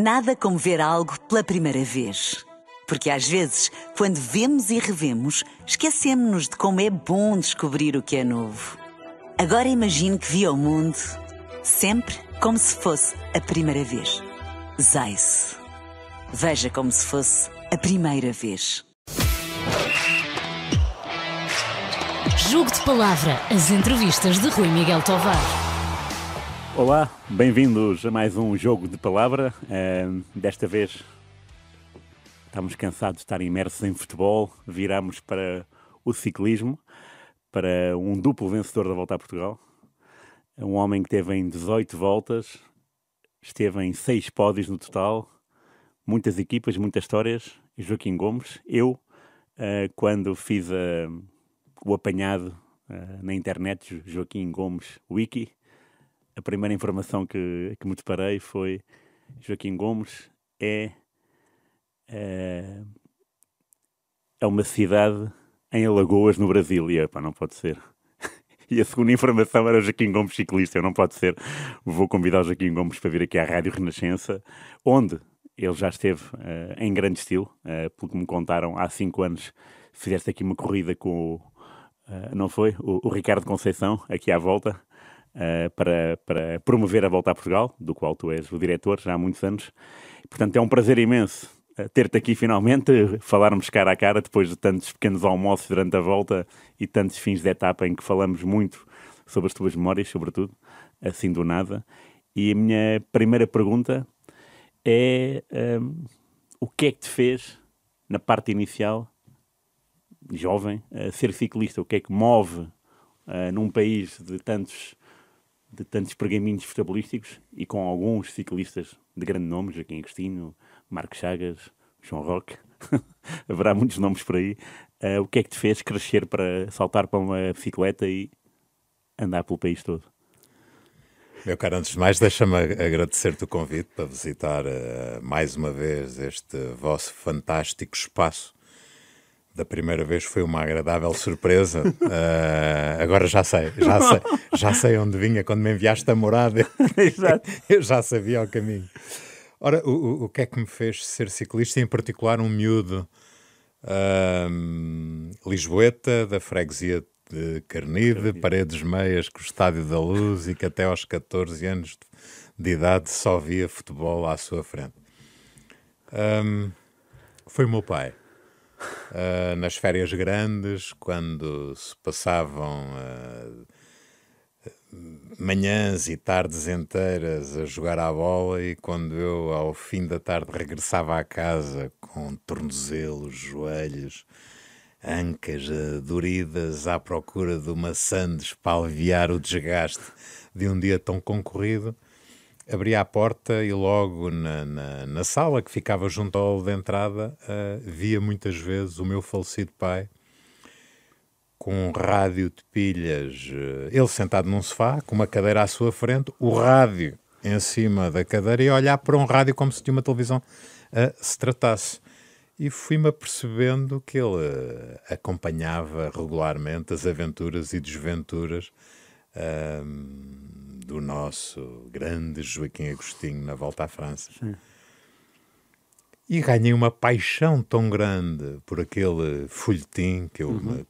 Nada como ver algo pela primeira vez. Porque às vezes, quando vemos e revemos, esquecemos-nos de como é bom descobrir o que é novo. Agora imagine que viu o mundo sempre como se fosse a primeira vez. Zais. Veja como se fosse a primeira vez. Jogo de Palavra, as entrevistas de Rui Miguel Tovar. Olá, bem-vindos a mais um jogo de palavra. Uh, desta vez estamos cansados de estar imersos em futebol, viramos para o ciclismo, para um duplo vencedor da Volta a Portugal. Um homem que teve em 18 voltas, esteve em 6 pódios no total, muitas equipas, muitas histórias. Joaquim Gomes, eu, uh, quando fiz uh, o apanhado na internet, Joaquim Gomes Wiki, a primeira informação que, que me deparei foi Joaquim Gomes é, é, é uma cidade em Alagoas, no Brasil. E pá, não pode ser. E a segunda informação era Joaquim Gomes ciclista. Eu não pode ser. Vou convidar o Joaquim Gomes para vir aqui à Rádio Renascença, onde ele já esteve uh, em grande estilo. Uh, pelo que me contaram, há cinco anos fizeste aqui uma corrida com o, uh, não foi? O, o Ricardo Conceição, aqui à volta uh, para, para promover a volta a Portugal, do qual tu és o diretor já há muitos anos. Portanto, é um prazer imenso eh, ter-te aqui finalmente, falarmos cara a cara depois de tantos pequenos almoços durante a volta e tantos fins de etapa em que falamos muito sobre as tuas memórias, sobretudo, assim do nada. E a minha primeira pergunta é um, ehm, o que é que te fez, na parte inicial, jovem, a ser ciclista? O que é que move uh, num país de tantos de tantos pergaminhos futebolísticos e com alguns ciclistas de grande nome, Joaquim Agostinho, Marcos Chagas, João Roque, haverá muitos nomes por aí. Uh, o que é que te fez crescer para saltar para uma bicicleta e andar pelo país todo? Meu caro, antes de mais, deixa-me agradecer-te o convite para visitar uh, mais uma vez este vosso fantástico espaço da primeira vez foi uma agradável surpresa. Uh, agora já sei, já sei, já sei onde vinha quando me enviaste a morada. eu já sabia o caminho. Ora, o, o que é que me fez ser ciclista, em particular um miúdo uh, lisboeta, da freguesia de Carnide, paredes meias com o Estádio da Luz e que até aos 14 anos de idade só via futebol à sua frente. Um, foi o meu pai. Uh, nas férias grandes, quando se passavam uh, manhãs e tardes inteiras a jogar à bola, e quando eu, ao fim da tarde, regressava à casa com tornozelos, joelhos, ancas uh, doridas à procura de uma sandes para aliviar o desgaste de um dia tão concorrido abria a porta e logo na, na, na sala que ficava junto ao hall de entrada uh, via muitas vezes o meu falecido pai com um rádio de pilhas, uh, ele sentado num sofá, com uma cadeira à sua frente, o rádio em cima da cadeira e olhar para um rádio como se de uma televisão uh, se tratasse. E fui-me apercebendo que ele acompanhava regularmente as aventuras e desventuras do nosso grande Joaquim Agostinho na volta à França. Sim. E ganhei uma paixão tão grande por aquele folhetim que eu uhum. me,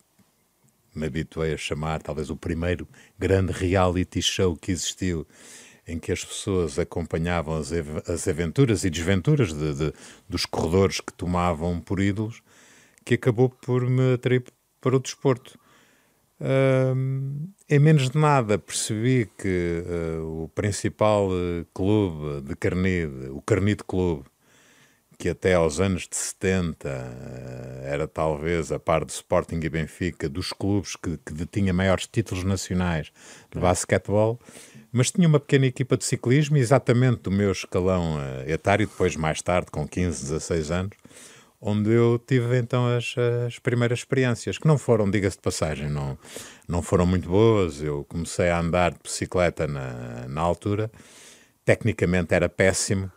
me habituei a chamar, talvez o primeiro grande reality show que existiu, em que as pessoas acompanhavam as, as aventuras e desventuras de, de, dos corredores que tomavam por ídolos, que acabou por me atrair para o desporto. Uh, em menos de nada percebi que uh, o principal uh, clube de Carnide, o Carnide Clube, que até aos anos de 70 uh, era talvez, a par do Sporting e Benfica, dos clubes que, que detinha maiores títulos nacionais de basquetebol, mas tinha uma pequena equipa de ciclismo, exatamente do meu escalão etário, depois mais tarde, com 15, 16 anos, onde eu tive então as, as primeiras experiências, que não foram, diga-se de passagem, não, não foram muito boas. Eu comecei a andar de bicicleta na, na altura, tecnicamente era péssimo,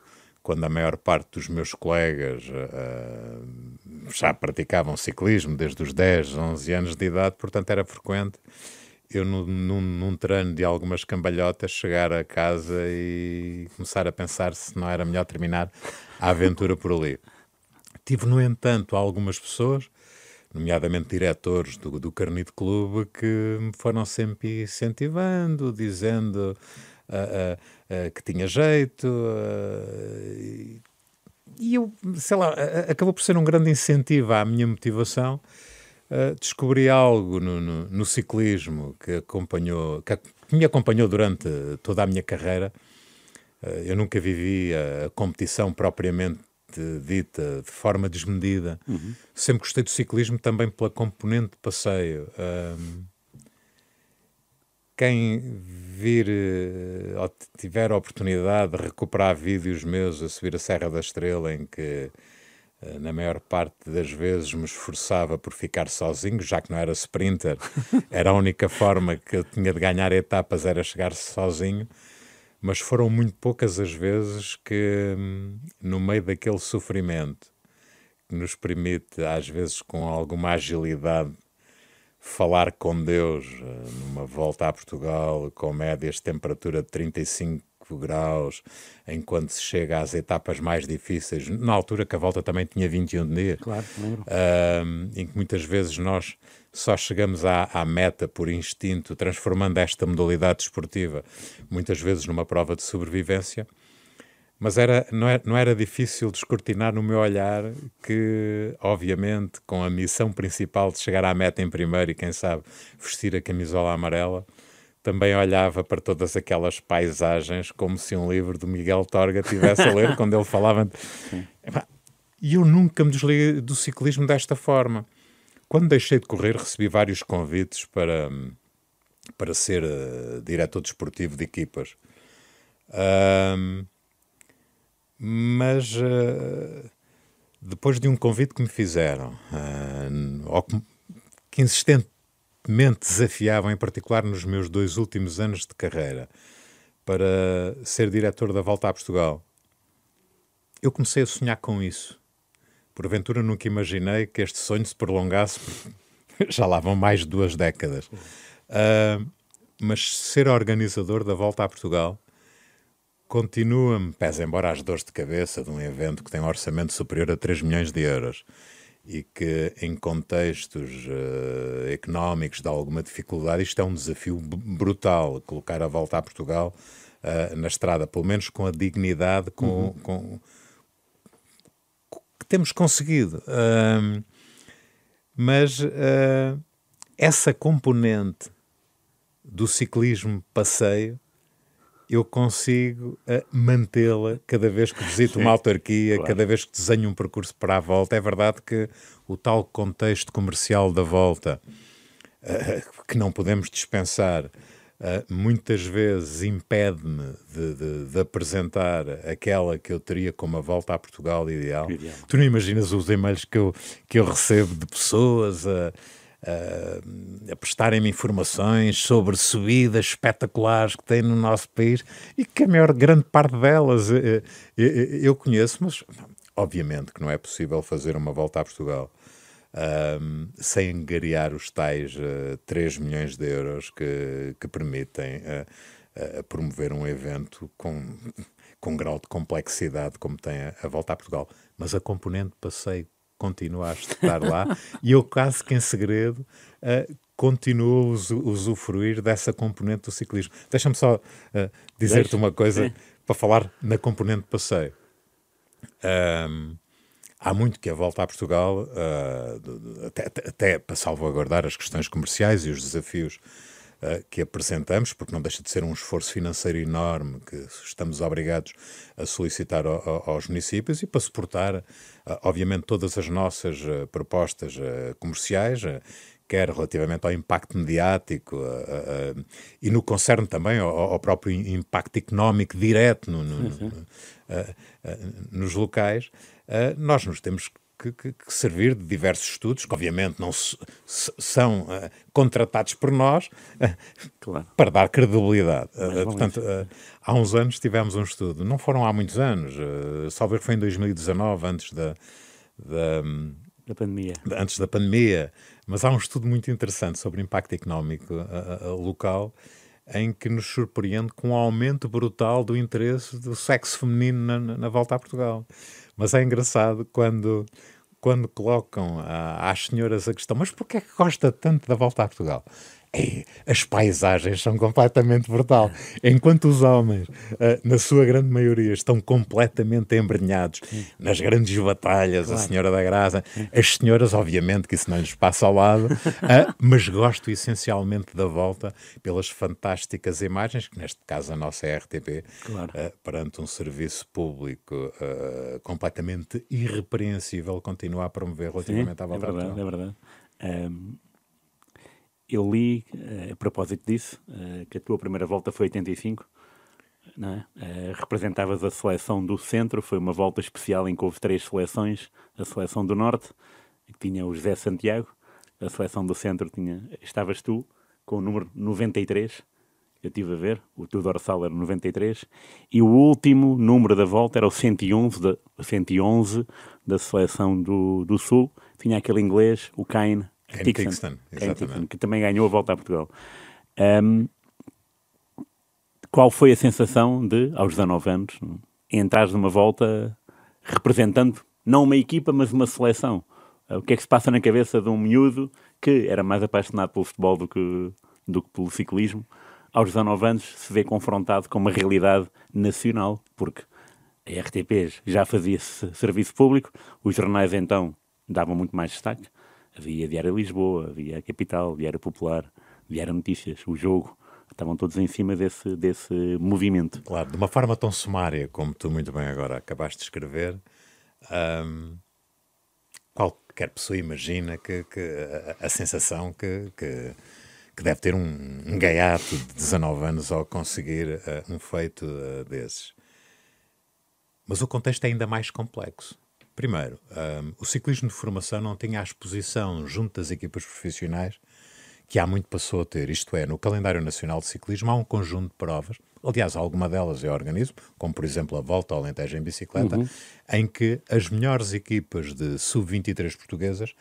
quando a maior parte dos meus colegas uh, já praticavam ciclismo desde os 10, 11 anos de idade, portanto era frequente eu num, num, num treino de algumas cambalhotas chegar a casa e começar a pensar se não era melhor terminar a aventura por ali. Tive, no entanto, algumas pessoas, nomeadamente diretores do, do Carnito Clube, que me foram sempre incentivando, dizendo uh, uh, uh, que tinha jeito. e eu, sei lá, acabou por ser um grande incentivo à minha motivação. descobri algo no, no, no, ciclismo que acompanhou, que, que me acompanhou durante toda a minha carreira. eu nunca vivi a competição propriamente dita de forma desmedida. Uhum. Sempre gostei do ciclismo também pela componente de passeio. Um, quem vir eh, ou tiver a oportunidade de recuperar vídeos meus a subir a Serra da Estrela, em que eh, na maior parte das vezes me esforçava por ficar sozinho, já que não era sprinter, era a única forma que eu tinha de ganhar etapas era chegar sozinho mas foram muito poucas as vezes que, hum, no meio daquele sofrimento, que nos permite, às vezes com alguma agilidade, falar com Deus eh, numa volta a Portugal com médias de temperatura de 35 graus, enquanto se chega às etapas mais difíceis, na altura que a volta também tinha 21 dias, claro, uh, em que muitas vezes nós só chegamos à, à, meta por instinto, transformando esta modalidade desportiva muitas vezes numa prova de sobrevivência. Mas era, não, era, não era difícil descortinar no meu olhar que, obviamente, com a missão principal de chegar à meta em primeiro e, quem sabe, vestir a camisola amarela, também olhava para todas aquelas paisagens como se um livro do Miguel Torga tivesse a ler quando ele falava. E eu nunca me desliguei do ciclismo desta forma. Quando deixei de correr, recebi vários convites para, para ser uh, diretor desportivo de equipas. Uh, mas uh, depois de um convite que me fizeram, uh, que insistentemente desafiavam, em particular nos meus dois últimos anos de carreira, para ser diretor da Volta a Portugal, eu comecei a sonhar com isso. Porventura nunca imaginei que este sonho se prolongasse, já lá vão mais de duas décadas. Uh, mas ser organizador da Volta a Portugal continua-me, pese embora as dores de cabeça de um evento que tem um orçamento superior a 3 milhões de euros e que em contextos uh, económicos de alguma dificuldade, isto é um desafio brutal, colocar a Volta a Portugal uh, na estrada, pelo menos com a dignidade com, uhum. com temos conseguido. Uh, mas uh, essa componente do ciclismo passeio eu consigo uh, mantê-la cada vez que visito uma autarquia, claro. cada vez que desenho um percurso para a volta. É verdade que o tal contexto comercial da volta, uh, que não podemos dispensar, uh, muitas vezes impede-me de, de, de, apresentar aquela que eu teria como a volta a Portugal ideal. ideal. Tu não imaginas os e-mails que eu, que eu recebo de pessoas a. a prestarem-me informações sobre subidas espetaculares que tem no nosso país e que a maior grande parte delas eu, eu conheço, mas obviamente que não é possível fazer uma volta a Portugal um, sem angariar os tais uh, 3 milhões de euros que, que permitem uh, uh, promover um evento com, com grau de complexidade como tem a, a volta a Portugal. Mas a componente passeio continua a estar lá e eu quase que em segredo uh, continuo a usufruir dessa componente do ciclismo. Deixa-me só uh, dizer-te uma coisa Sim. para falar na componente passeio. Um, há muito que a volta a Portugal, uh, até, até, para salvaguardar as questões comerciais e os desafios uh, que apresentamos, porque não deixa de ser um esforço financeiro enorme que estamos obrigados a solicitar ao, ao, aos municípios e para suportar, uh, obviamente, todas as nossas propostas comerciais quer relativamente ao impacto mediático uh, uh, e no concerne também ao, ao, próprio impacto económico direto no, no, no, uh, nos locais, uh, nós nos temos que, que, que, servir de diversos estudos, que obviamente não se, se, são uh, contratados por nós uh, claro. para dar credibilidade. portanto, há uns anos tivemos um estudo, não foram há muitos anos, uh, só ver que foi em 2019, antes da, da, da pandemia. Antes da pandemia. Mas há um estudo muito interessante sobre o impacto económico local em que nos surpreende com um aumento brutal do interesse do sexo feminino na, na volta a Portugal. Mas é engraçado quando, quando colocam às senhoras a questão: mas porquê é que gosta tanto da volta a Portugal? Ei, as paisagens são completamente brutal. Enquanto os homens, uh, na sua grande maioria, estão completamente embrenhados nas grandes batalhas, claro. a Senhora da Graça, as senhoras, obviamente, que isso não lhes passa ao lado, uh, mas gosto essencialmente da volta pelas fantásticas imagens, que neste caso a nossa RTP, claro. perante um serviço público completamente irrepreensível, continua a promover relativamente Sim, à volta. É verdade, é verdade. Um eu li, uh, a propósito disso, uh, que a tua primeira volta foi 85, não é? Uh, representavas a seleção do centro, foi uma volta especial em que houve três seleções, a seleção do norte, que tinha o José Santiago, a seleção do centro tinha, estavas tu, com o número 93, eu estive a ver, o teu dorsal era 93, e o último número da volta era o 111 da, 111 da seleção do, do Sul, tinha aquele inglês, o Kane Tixon, exatamente. que também ganhou a volta a Portugal. Um, qual foi a sensação de, aos 19 anos, entrar numa volta representando não uma equipa, mas uma seleção? O que é que se passa na cabeça de um miúdo que era mais apaixonado pelo futebol do que, do que pelo ciclismo? Aos 19 anos se vê confrontado com uma realidade nacional, porque a RTP já fazia serviço público, os jornais então davam muito mais destaque, Havia Diário Lisboa, havia a Capital, Diário Popular, Diário Notícias, o Jogo. Estavam todos em cima desse, desse movimento. Claro, de uma forma tão sumária como tu muito bem agora acabaste de escrever, hum, qualquer pessoa imagina que, que a, a, sensação que, que, que, deve ter um, um gaiato de 19 anos ao conseguir uh, um feito uh, desses. Mas o contexto é ainda mais complexo. Primeiro, um, o ciclismo de formação não tinha a exposição junto das equipas profissionais que há muito passou a ter. Isto é, no calendário nacional de ciclismo há um conjunto de provas, aliás, alguma delas é organismo, como por exemplo a Volta ao Alentejo em bicicleta, uhum. em que as melhores equipas de sub-23 portuguesas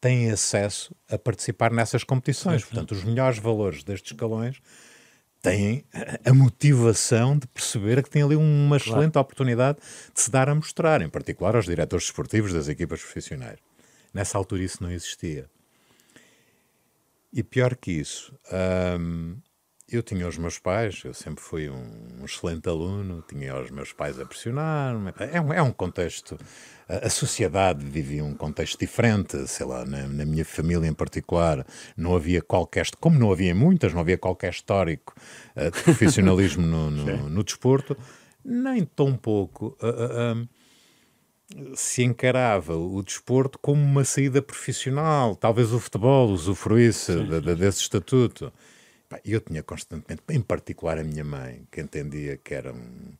têm acesso a participar nessas competições. Portanto, os melhores valores destes escalões têm a motivação de perceber que tem ali uma excelente claro. oportunidade de se dar a mostrar, em particular aos diretores esportivos das equipas profissionais. Nessa altura isso não existia. E pior que isso, hum, eu tinha os meus pais, eu sempre fui um, um excelente aluno, tinha os meus pais a pressionar. É um, é um contexto. A, a, sociedade vivia um contexto diferente, sei lá, na, na, minha família em particular, não havia qualquer. Como não havia muitas, não havia qualquer histórico uh, de profissionalismo no, no, no, desporto, nem tão pouco. Uh, uh, se encarava o desporto como uma saída profissional, talvez o futebol usufruísse de, de, desse estatuto. Eu tinha constantemente, em particular a minha mãe, que entendia que era um,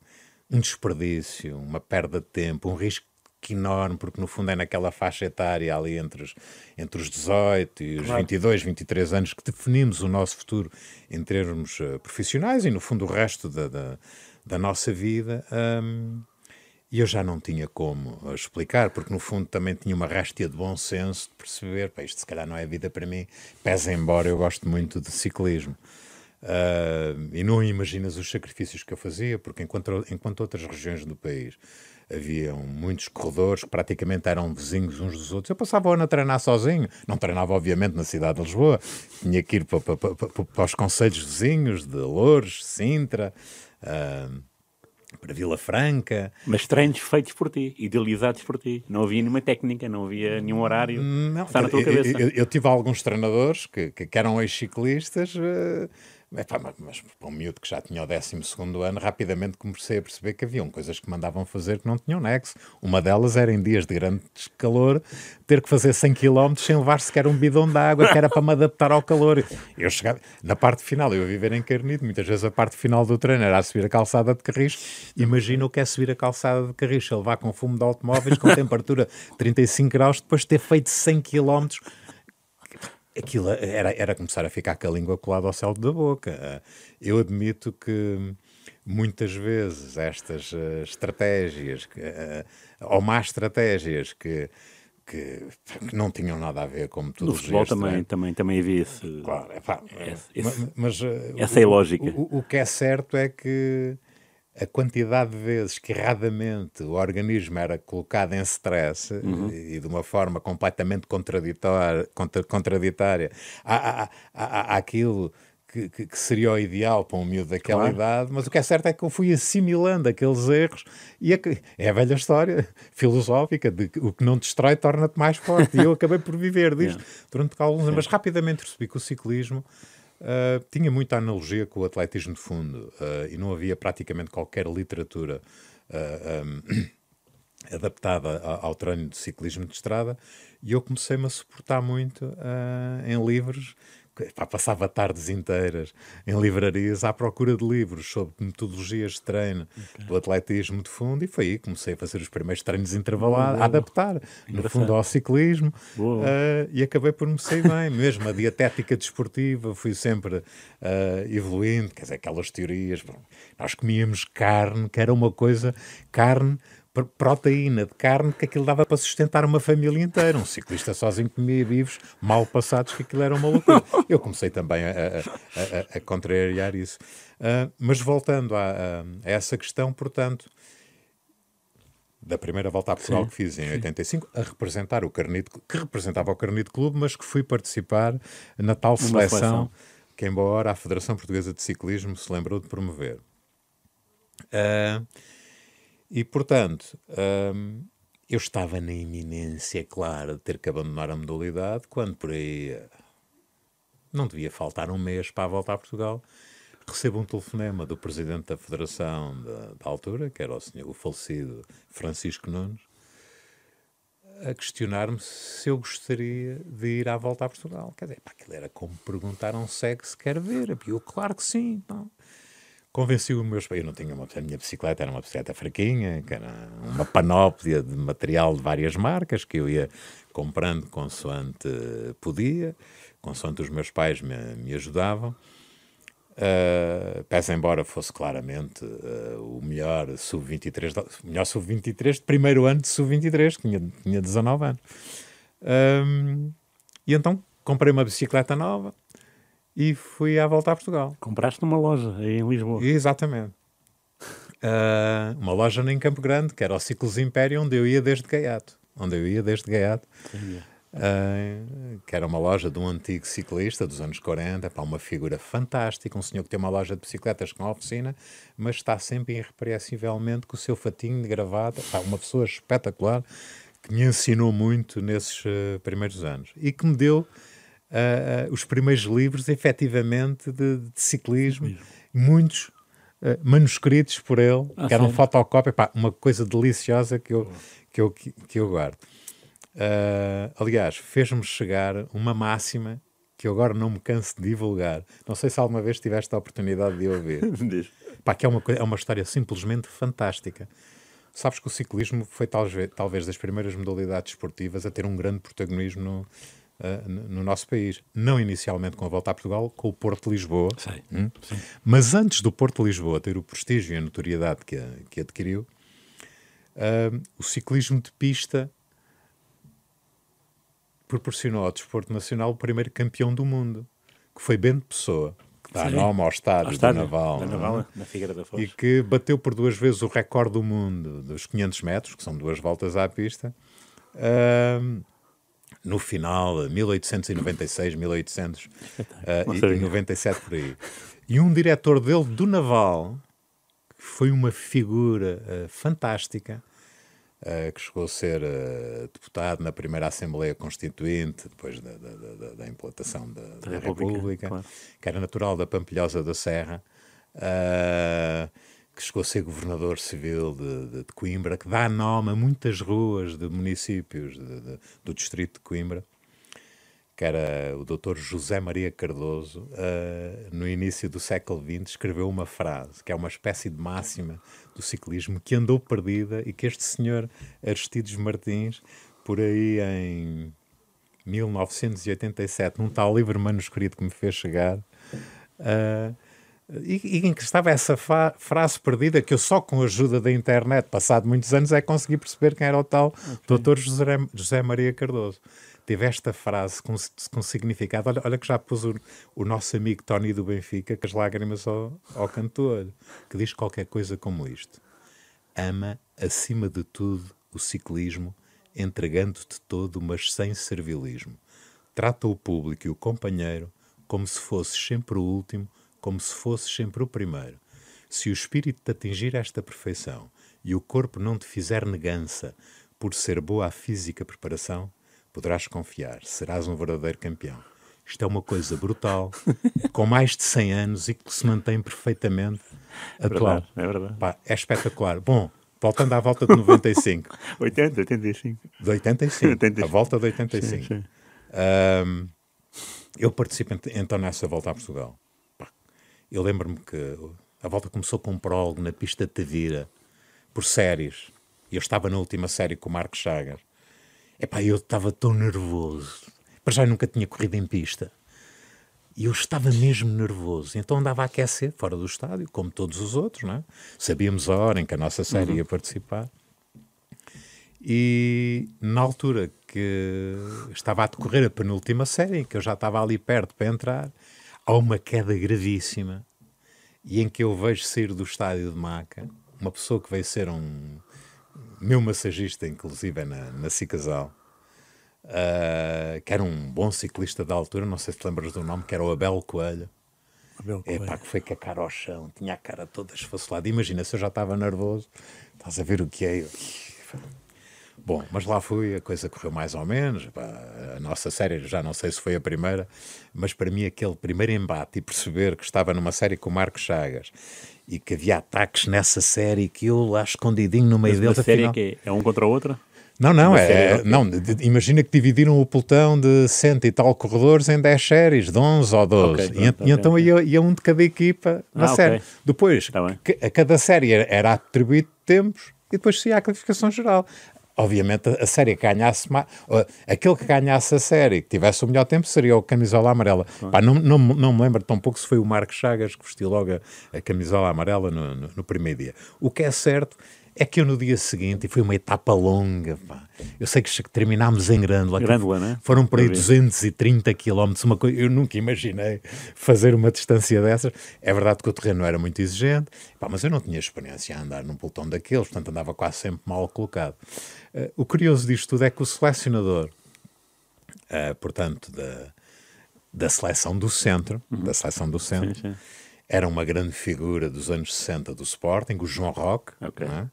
um desperdício, uma perda de tempo, um risco enorme, porque no fundo é naquela faixa etária ali entre os, entre os 18 e os claro. 22, 23 anos que definimos o nosso futuro em termos uh, profissionais e no fundo o resto da, da, da nossa vida. Um, e eu já não tinha como explicar, porque no fundo também tinha uma réstia de bom senso de perceber, pá, isto se calhar não é vida para mim, pese embora eu gosto muito de ciclismo. Uh, e não imaginas os sacrifícios que eu fazia, porque enquanto, enquanto outras regiões do país haviam muitos corredores que praticamente eram vizinhos uns dos outros. Eu passava o ano a treinar sozinho, não treinava obviamente na cidade de Lisboa, tinha que ir para, para, para, para os conselhos vizinhos de Louros, Sintra, uh, para Vila Franca. Mas treinos feitos por ti, idealizados por ti. Não havia nenhuma técnica, não havia nenhum horário. Não, está na tua cabeça. Eu, eu, eu, tive alguns treinadores que, que, que eram ex-ciclistas. Uh, Epá, mas para um miúdo que já tinha o 12 ano, rapidamente comecei a perceber que haviam coisas que mandavam fazer que não tinham nexo. Uma delas era em dias de grande calor ter que fazer 100 km sem levar sequer um bidão de água, que era para me adaptar ao calor. Eu chegava, na parte final, eu ia viver em Carnido, muitas vezes a parte final do treino era a subir a calçada de Carris. Imagina o que é subir a calçada de Carris, levar com fumo de automóveis, com temperatura 35 graus, depois de ter feito 100 km aquilo era, era começar a ficar com a língua colada ao céu da boca. Eu admito que muitas vezes estas uh, estratégias, uh, ou más estratégias que que, que, não tinham nada a ver com tudo. No futebol também, também, também havia esse, claro, epá, esse, esse, mas, essa é lógica. O, o, o, que é certo é que a quantidade de vezes que erradamente o organismo era colocado em stress uhum. e, de uma forma completamente contraditória, contra, contraditória à, à, à, àquilo que, que, que, seria o ideal para um miúdo daquela claro. idade, mas o que é certo é que eu fui assimilando aqueles erros e a, é a velha história filosófica de que o que não destrói torna-te mais forte. E eu acabei por viver disto yeah. durante alguns anos, mas rapidamente percebi que o ciclismo uh, tinha muita analogia com o atletismo de fundo uh, e não havia praticamente qualquer literatura. Uh, um, adaptada ao treino de ciclismo de estrada e eu comecei-me a suportar muito em livros passava tardes inteiras em livrarias à procura de livros sobre metodologias de treino okay. do atletismo de fundo e foi aí que comecei a fazer os primeiros treinos intervalados, a adaptar, no fundo, ao ciclismo uh, e acabei por me sair bem. Mesmo a dietética desportiva fui sempre uh, evoluindo, quer dizer, aquelas teorias. Bom, nós comíamos carne, que era uma coisa, carne proteína de carne que aquilo dava para sustentar uma família inteira. Um ciclista sozinho comia vivos mal passados, que aquilo era uma loucura. Eu comecei também a, a, a, a contrariar isso. Uh, mas voltando a, a, essa questão, portanto, da primeira volta a Portugal sim, que fiz em 85, a representar o carnito, que representava o carnito clube, mas que fui participar na tal seleção, seleção, que embora a Federação Portuguesa de Ciclismo se lembrou de promover. Uh, e, portanto, hum, eu estava na iminência, claro, de ter que abandonar a modalidade, quando por aí não devia faltar um mês para a volta a Portugal. Recebo um telefonema do presidente da federação da, da altura, que era o, senhor, o falecido Francisco Nunes, a questionar-me se eu gostaria de ir à volta a Portugal. Quer dizer, pá, aquilo era como perguntar a um cego se quer ver. Eu, claro que sim. Convenci meus pais. Eu não tinha uma. A minha bicicleta era uma bicicleta fraquinha, que era uma panóplia de material de várias marcas que eu ia comprando consoante podia, consoante os meus pais me, me ajudavam. Uh, pese embora fosse claramente uh, o melhor sub-23, melhor sub-23 de primeiro ano de sub-23, que tinha, tinha 19 anos. Um, e então comprei uma bicicleta nova, e fui à volta a Portugal. Compraste numa loja aí em Lisboa. Exatamente. Uh, uma loja em Campo Grande, que era o Ciclos Império, onde eu ia desde Gaiato. Onde eu ia desde Gaiato. Uh, que era uma loja de um antigo ciclista dos anos 40, para uma figura fantástica, um senhor que tem uma loja de bicicletas com oficina, mas está sempre irrepreensivelmente com o seu fatinho de gravata, pá, uma pessoa espetacular que me ensinou muito nesses uh, primeiros anos e que me deu uh, os primeiros livros, efetivamente, de, de ciclismo, muitos uh, manuscritos por ele, ah, que eram fotocópia, pá, uma coisa deliciosa que eu, que eu, que, que eu guardo. Uh, aliás, fez-me chegar uma máxima que eu agora não me canso de divulgar. Não sei se alguma vez tiveste a oportunidade de ouvir. Pá, que é uma, é uma história simplesmente fantástica. Sabes que o ciclismo foi talvez, talvez das primeiras modalidades esportivas a ter um grande protagonismo no, uh, no nosso país. Não inicialmente com a volta a Portugal, com o Porto de Lisboa. Sei, hum? Mas antes do Porto de Lisboa ter o prestígio e a notoriedade que, que adquiriu, uh, o ciclismo de pista proporcionou ao desporto nacional o primeiro campeão do mundo, que foi Bento Pessoa, que dá nome ao estádio, ao estádio do Naval, da Naval é? na Figueira da Foz. e que bateu por duas vezes o recorde do mundo dos 500 metros, que são duas voltas à pista. Uh, no final, 1896, 1897 uh, por aí. E um diretor dele do Naval, que foi uma figura uh, fantástica, uh, que chegou a ser uh, deputado na primeira Assembleia Constituinte, depois da, da, da, da implantação da, da República, República claro. que era natural da Pampilhosa da Serra. Que chegou a ser governador civil de, de, de, Coimbra, que dá nome a muitas ruas de municípios de, do distrito de Coimbra, que era o doutor José Maria Cardoso, uh, no início do século XX, escreveu uma frase, que é uma espécie de máxima do ciclismo, que andou perdida e que este senhor Aristides Martins, por aí em 1987, num tal livro manuscrito que me fez chegar, uh, E, e em que estava essa frase perdida que eu só com a ajuda da internet, passado muitos anos, é consegui perceber quem era o tal okay. Dr. José, José Maria Cardoso teve esta frase com, com significado. Olha, olha que já pôs o, o, nosso amigo Tony do Benfica com as lágrimas ao, ao cantor, que diz qualquer coisa como isto: Ama, acima de tudo, o ciclismo, entregando-te todo, mas sem servilismo. Trata o público e o companheiro como se fosses sempre o último, como se fosses sempre o primeiro. Se o espírito te atingir esta perfeição e o corpo não te fizer negança por ser boa a física preparação, poderás confiar, serás um verdadeiro campeão. Isto é uma coisa brutal, com mais de 100 anos e que se mantém perfeitamente atual. É verdade. É, verdade. Pá, é espetacular. Bom, voltando à volta de 95. 80, 85. De 85. 85. A volta de 85. Sim, sim. Um, eu participo então nessa volta a Portugal. Eu lembro-me que a volta começou com um prólogo na pista de Tavira, por séries. E eu estava na última série com o Marcos Chagas. Epá, eu estava tão nervoso. Para já nunca tinha corrido em pista. E eu estava mesmo nervoso. Então andava a aquecer fora do estádio, como todos os outros, não é? Sabíamos a hora em que a nossa série uhum. ia participar. E na altura que estava a decorrer a penúltima série, em que eu já estava ali perto para entrar, há uma queda gravíssima e em que eu vejo sair do estádio de Maca uma pessoa que veio ser um, meu massagista, inclusive, na, na Cicasal, uh, que era um bom ciclista da altura, não sei se te lembras do nome, que era o Abel Coelho. Abel Coelho. Epá, que foi cara ao chão, tinha a cara toda esfacelada. Imagina, se eu já estava nervoso, estás a ver o que é. Eu... Bom, mas lá fui, a coisa correu mais ou menos. A nossa série, já não sei se foi a primeira, mas para mim aquele primeiro embate e perceber que estava numa série com o Marcos Chagas e que havia ataques nessa série que eu lá escondidinho no meio deles. A série afinal... que é um contra o outro? Não, não, é, é não, imagina que dividiram o pelotão de cento e tal corredores em 10 séries, de 11 ou 12. Okay, e, pronto, e, então ia, ia, um de cada equipa na ah, série. Okay. Depois, tá a cada série era atribuído tempos e depois se ia a classificação geral obviamente a série que ganhasse aquele que ganhasse a série que tivesse o melhor tempo seria o camisola amarela Pá, não, não, não me lembro tão pouco se foi o Marcos Chagas que vestiu logo a, a camisola amarela no, no, no, primeiro dia o que é certo é que eu no dia seguinte, e foi uma etapa longa, pá, eu sei que terminámos em Grândola, Grândola né? foram por aí 230 quilómetros, uma coisa, eu nunca imaginei fazer uma distância dessas. É verdade que o terreno era muito exigente, pá, mas eu não tinha experiência a andar num pelotão daqueles, portanto andava quase sempre mal colocado. Uh, o curioso disto tudo é que o selecionador, uh, portanto, da, da seleção do centro, uhum. da seleção do centro, sim, sim era uma grande figura dos anos 60 do Sporting, o João Roque, okay. é?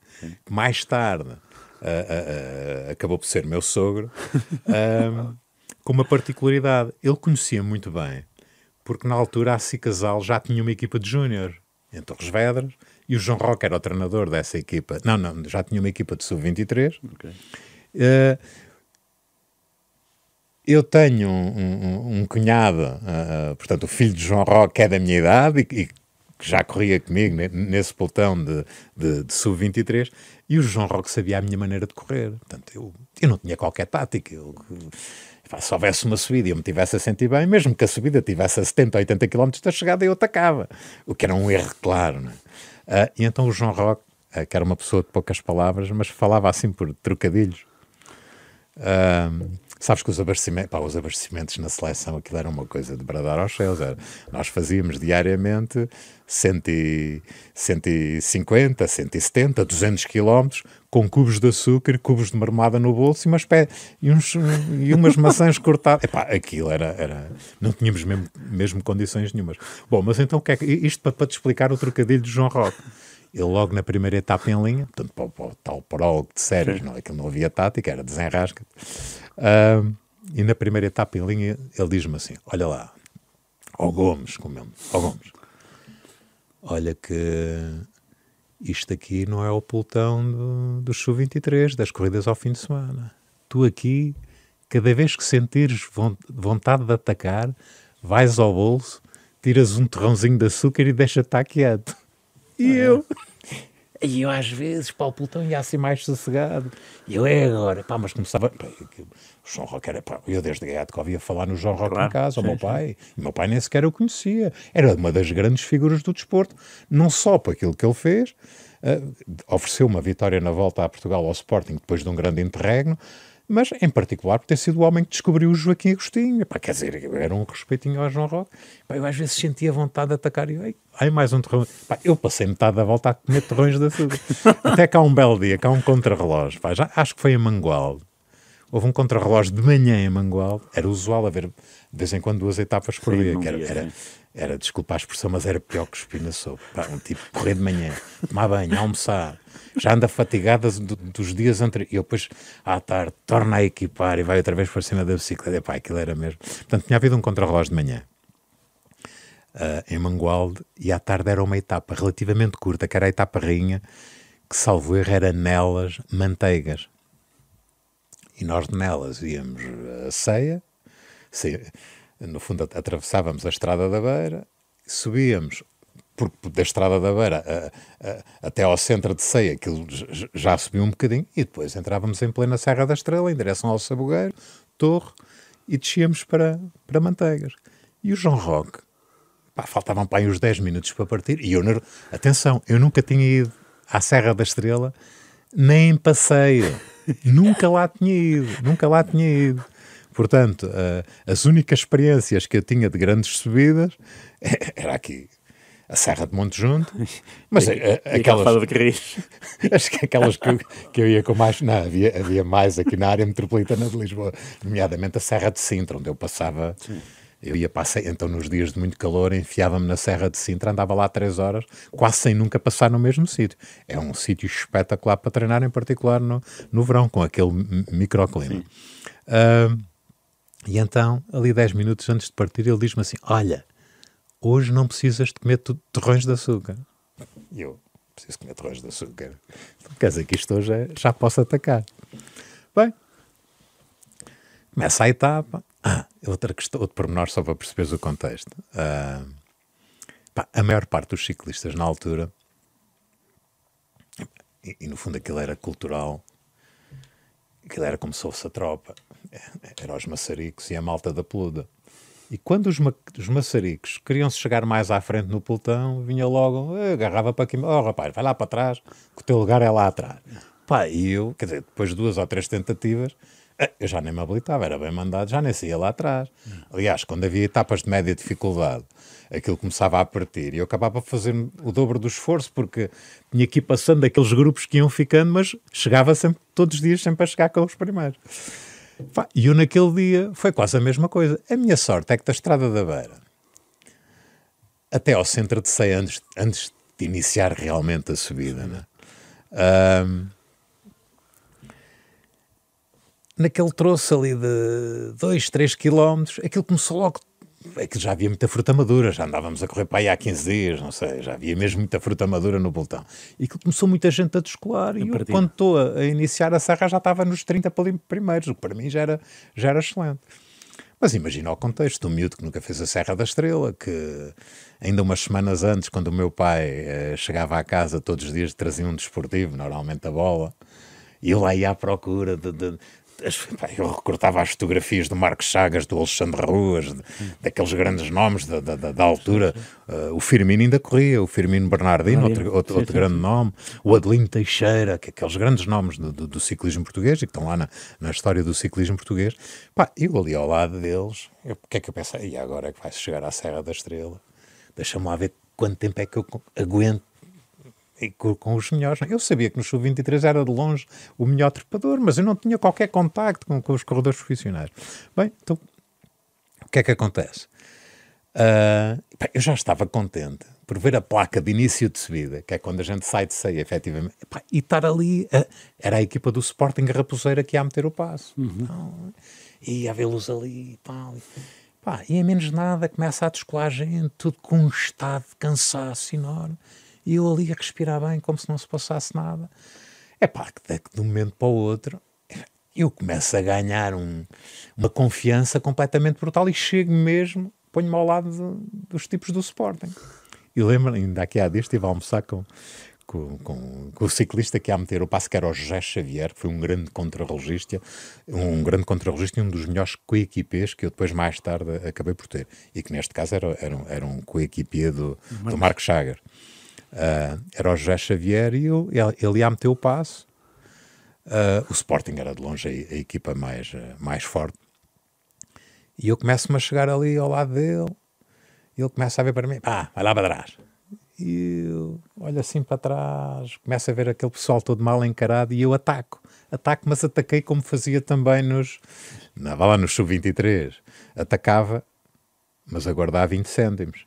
que mais tarde uh, acabou por ser meu sogro, com uma particularidade. Ele conhecia muito bem, porque na altura a Cicasal já tinha uma equipa de júnior em Torres Vedras, e o João Roque era o treinador dessa equipa. Não, não, já tinha uma equipa de sub-23. Okay. Uh, eu tenho um, um, um cunhado, uh, portanto, o filho de João Roque, que é da minha idade e, e que já corria comigo nesse pelotão de, de, de sub-23, e o João Roque sabia a minha maneira de correr. Portanto, eu, eu não tinha qualquer tática. Eu, se houvesse uma subida e eu me tivesse a sentir bem, mesmo que a subida tivesse a 70, 80 km da chegada, eu atacava. O que era um erro claro. Uh, e então o João Roque, uh, que era uma pessoa de poucas palavras, mas falava assim por trocadilhos. Uh, Sabes que os abastecimentos, pá, os abastecimentos na seleção, aquilo era uma coisa de bradar aos céus. Era, nós fazíamos diariamente 100, 150, 170, 200 quilómetros com cubos de açúcar, cubos de marmada no bolso e umas, pé, e uns, e umas maçãs cortadas. Epá, aquilo era, era. Não tínhamos mesmo, mesmo condições nenhumas. Bom, mas então o que é que. Isto para, para te explicar o trocadilho de João Roque. Ele logo na primeira etapa em linha, portanto, para, para o tal prólogo de séries, não, aquilo não havia tática, era desenrasca. Uh, e na primeira etapa em linha, ele diz-me assim: Olha lá, ó Gomes, comendo, ó Gomes, olha que isto aqui não é o pelotão do, do Sub-23, das corridas ao fim de semana. Tu aqui, cada vez que sentires vontade de atacar, vais ao bolso, tiras um terrãozinho de açúcar e deixa-te quieto. E eu, E eu às vezes, pá, o pelotão ia assim mais sossegado. E eu, é agora, pá, mas começava. Pá, o João Roque era, pá, eu desde Gaiato ia falar no João Roque claro, em casa, sim, o meu pai. E o meu pai nem sequer o conhecia. Era uma das grandes figuras do desporto, não só por aquilo que ele fez, uh, ofereceu uma vitória na volta a Portugal ao Sporting depois de um grande interregno, mas em particular por ter sido o homem que descobriu o Joaquim Agostinho. Pá, quer dizer, era um respeitinho ao João Roque. Pá, eu às vezes sentia vontade de atacar e ai, mais um terrão. Pá, eu passei metade da volta a comer terrões açúcar. Até cá um belo dia, cá um contrarrelógio. Acho que foi em Mangual. Houve um contrarrelógio de manhã em Mangual. Era usual haver, de vez em quando, duas etapas por Sim, dia. Que era, era, era, desculpa a expressão, mas era pior que espina sopa. Um tipo correr de manhã, tomar banho, almoçar, já anda fatigada do, dos dias anteriores. E eu depois, à tarde, torna a equipar e vai outra vez para cima da bicicleta. Pá, aquilo era mesmo. Portanto, tinha havido um contrarrelógio de manhã. Uh, em Mangualde, e à tarde era uma etapa relativamente curta, que era a etapa rainha, que salvo erro era Nelas Manteigas. E nós Nelas íamos a ceia, no fundo atravessávamos a Estrada da Beira, subíamos por, da Estrada da Beira a, a, até ao centro de Ceia, aquilo já subiu um bocadinho, e depois entrávamos em plena Serra da Estrela, em direção ao Sabugueiro, Torre, e descíamos para, para Manteigas. E o João Roque, pá, faltavam para aí uns 10 minutos para partir, e eu, atenção, eu nunca tinha ido à Serra da Estrela, nem em passeio, nunca lá tinha ido, nunca lá tinha ido. Portanto, uh, as únicas experiências que eu tinha de grandes subidas era aqui, a Serra de Monte Junto, mas e, a, a, aquelas, de acho que aquelas que eu, que eu ia com mais, não, havia, havia mais aqui na área metropolitana de Lisboa, nomeadamente a Serra de Sintra, onde eu passava, Sim. Eu ia passar, então nos dias de muito calor enfiava-me na Serra de Sintra, andava lá três horas, quase sem nunca passar no mesmo sítio. É um sítio espetacular para treinar, em particular no, no verão, com aquele microclima. Uh, e então, ali 10 minutos antes de partir, ele diz-me assim: Olha, hoje não precisas de comer torrões de açúcar. E eu, preciso comer torrões de açúcar. Quer dizer que isto hoje é, já posso atacar. Bem, começa a etapa. Ah, outra questão, outro pormenor só para perceberes o contexto. Ah, pá, a maior parte dos ciclistas na altura, e, e no fundo aquilo era cultural, aquilo era como se fosse a tropa eram os maçaricos e a malta da peluda. E quando os, ma os maçaricos queriam-se chegar mais à frente no pelotão, vinha logo, agarrava para aqui, oh rapaz, vai lá para trás, que o teu lugar é lá atrás. Pá, e eu, quer dizer, depois de duas ou três tentativas, eh, eu já nem me habilitava, era bem mandado, já nem saía lá atrás. Aliás, quando havia etapas de média dificuldade, aquilo começava a partir e eu acabava por fazer o dobro do esforço, porque tinha que ir passando aqueles grupos que iam ficando, mas chegava sempre, todos os dias, sempre a chegar com os primeiros. E eu naquele dia foi quase a mesma coisa. A minha sorte é que da Estrada da Beira até ao centro de Sei antes, antes de iniciar realmente a subida, né? Um, naquele troço ali de 2, 3 quilómetros, aquilo começou logo é que já havia muita fruta madura, já andávamos a correr para aí há 15 dias, não sei, já havia mesmo muita fruta madura no pelotão. E que começou muita gente a descolar, e eu, quando estou a, a, iniciar a serra, já estava nos 30 primeiros, o que para mim já era, já era excelente. Mas imagina o contexto, um miúdo que nunca fez a Serra da Estrela, que ainda umas semanas antes, quando o meu pai eh, chegava à casa todos os dias, trazia um desportivo, normalmente a bola, e eu lá ia à procura de, de, eu recortava as fotografias do Marcos Chagas, do Alexandre Ruas, de, daqueles grandes nomes da, da, da altura. Uh, o Firmino ainda corria, o Firmino Bernardino, outro, outro, outro grande nome, o Adelino Teixeira, que, aqueles grandes nomes do, do, do, ciclismo português e que estão lá na, na história do ciclismo português. Pá, eu ali ao lado deles, o que é que eu pensei? E agora é que vai chegar à Serra da Estrela? Deixa-me lá ver quanto tempo é que eu aguento com, os melhores. Eu sabia que no Sub-23 era de longe o melhor trepador, mas eu não tinha qualquer contacto com, com os corredores profissionais. Bem, então, o que é que acontece? Uh, eu já estava contente por ver a placa de início de subida, que é quando a gente sai de ceia, efetivamente, e estar ali, uh, era a equipa do Sporting Raposeira que ia meter o passo. Uhum. Então, e a vê-los ali e tal. Pá, e em menos nada começa a descolar gente, tudo com um estado de cansaço enorme. E eu ali a respirar bem, como se não se passasse nada. É pá, que de um momento para o outro eu começo a ganhar um, uma confiança completamente brutal e chego mesmo, ponho-me ao lado de, dos tipos do Sporting. E lembro, ainda aqui há dias, estive a almoçar com, com, com, com, o ciclista que ia meter o passo, que era o José Xavier, que foi um grande contrarrelogista, um grande contrarrelogista e um dos melhores coequipês que eu depois, mais tarde, acabei por ter. E que neste caso era, era, era um coequipier do, do Marco Chager. Uh, era o José Xavier e eu, ele, ia meter o passo. Uh, o Sporting era de longe a, a equipa mais, mais forte. E eu começo-me a chegar ali ao lado dele, e ele começa a ver para mim, pá, vai lá para trás e eu olho assim para trás, começo a ver aquele pessoal todo mal encarado e eu ataco. Ataco, mas ataquei como fazia também nos. Vá lá no Sub-23. Atacava, mas aguardava 20 cêntimos.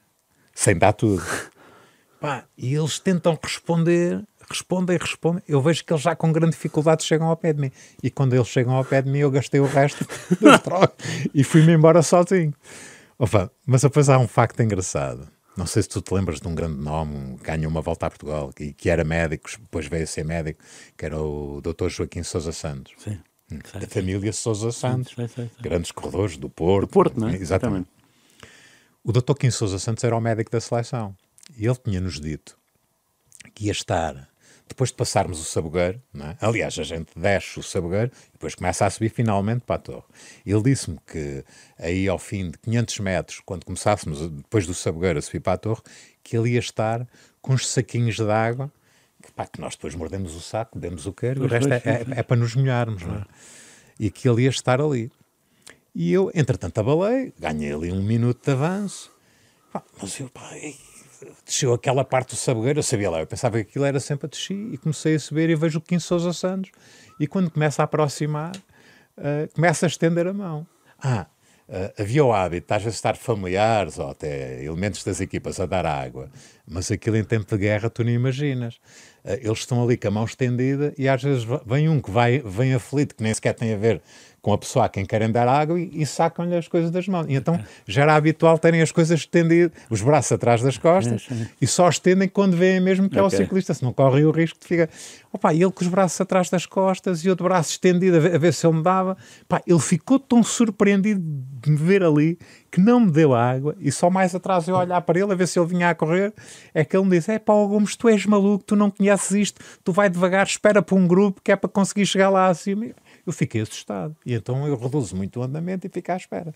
Sem dar tudo. Pá, e eles tentam responder, respondem, respondem. Eu vejo que eles já com grande dificuldade chegam ao pé de mim. E quando eles chegam ao pé de mim, eu gastei o resto dos trocos e fui-me embora sozinho. Opa, mas depois há um facto engraçado não sei se tu te lembras de um grande nome, ganhou uma volta a Portugal, que, que era médico, depois veio a ser médico, que era o Dr. Joaquim Sousa Santos. Sim. Hum, da família Sousa Santos, sim, sim, grandes corredores do Porto. Do Porto, não é? Exatamente. O Dr. Joaquim Sousa Santos era o médico da seleção ele tinha-nos dito que ia estar depois de passarmos o sabogueiro, é? aliás, a gente desce o sabogueiro e depois começa a subir finalmente para a torre. Ele disse-me que aí ao fim de 500 metros, quando começássemos depois do sabogueiro a subir para a torre, que ele ia estar com uns saquinhos de água, que, pá, que nós depois mordemos o saco, demos o queiro, o resto é, é, é, para nos molharmos, não é? E que ele ia estar ali. E eu, entretanto, abalei, ganhei ali um minuto de avanço, pá, mas eu, pá, desceu aquela parte do sabogueiro, eu sabia lá, eu pensava que aquilo era sempre a descer e comecei a subir e vejo o Kim Sousa Santos e quando começa a aproximar, uh, começa a estender a mão. Ah, uh, havia o hábito, às vezes, estar familiares ou até elementos das equipas a dar água, mas aquilo em tempo de guerra tu não imaginas. Uh, eles estão ali com a mão estendida e às vezes vem um que vai, vem aflito, que nem sequer tem a ver com a pessoa a quem querem dar água e, e sacam-lhe as coisas das mãos. E então já era habitual terem as coisas estendidas, os braços atrás das costas, e só estendem quando veem mesmo que okay. é o ciclista, se não correm o risco de ficar. Opa, ele com os braços atrás das costas e outro braço estendido a ver, a ver se ele me dava. Opa, ele ficou tão surpreendido de me ver ali que não me deu água e só mais atrás eu olhar para ele a ver se ele vinha a correr é que ele me disse, é pá, Gomes, tu és maluco, tu não conheces isto, tu vai devagar, espera para um grupo que é para conseguir chegar lá acima eu fiquei assustado. E então eu reduzo muito o andamento e fico à espera.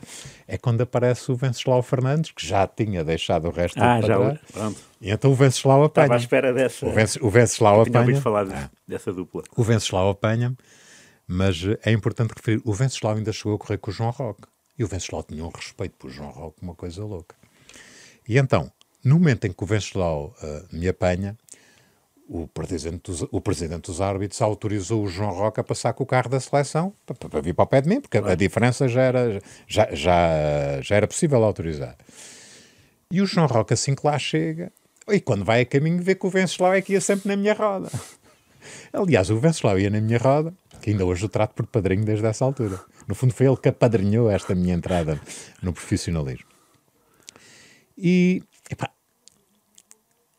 É quando aparece o Venceslau Fernandes, que já tinha deixado o resto ah, já, trás. Pronto. E então o Venceslau apanha. Estava à espera dessa. O, Vence, o Venceslau apanha. Tinha falar ah. dessa dupla. O Venceslau apanha mas é importante referir, o Venceslau ainda chegou a correr com o João Roque. E o Venceslau tinha um respeito por João Roque, uma coisa louca. E então, no momento em que o Venceslau uh, me apanha, o presidente, dos, o presidente dos árbitros autorizou o João Roca a passar com o carro da seleção para, para vir para o pé de mim, porque a diferença já era, já, já, já era possível autorizar. E o João Roca, assim que lá chega, e quando vai a caminho, vê que o Venceslau é que ia sempre na minha roda. Aliás, o Venceslau ia na minha roda, que ainda hoje o trato por padrinho desde essa altura. No fundo, foi ele que apadrinhou esta minha entrada no profissionalismo. E, epá,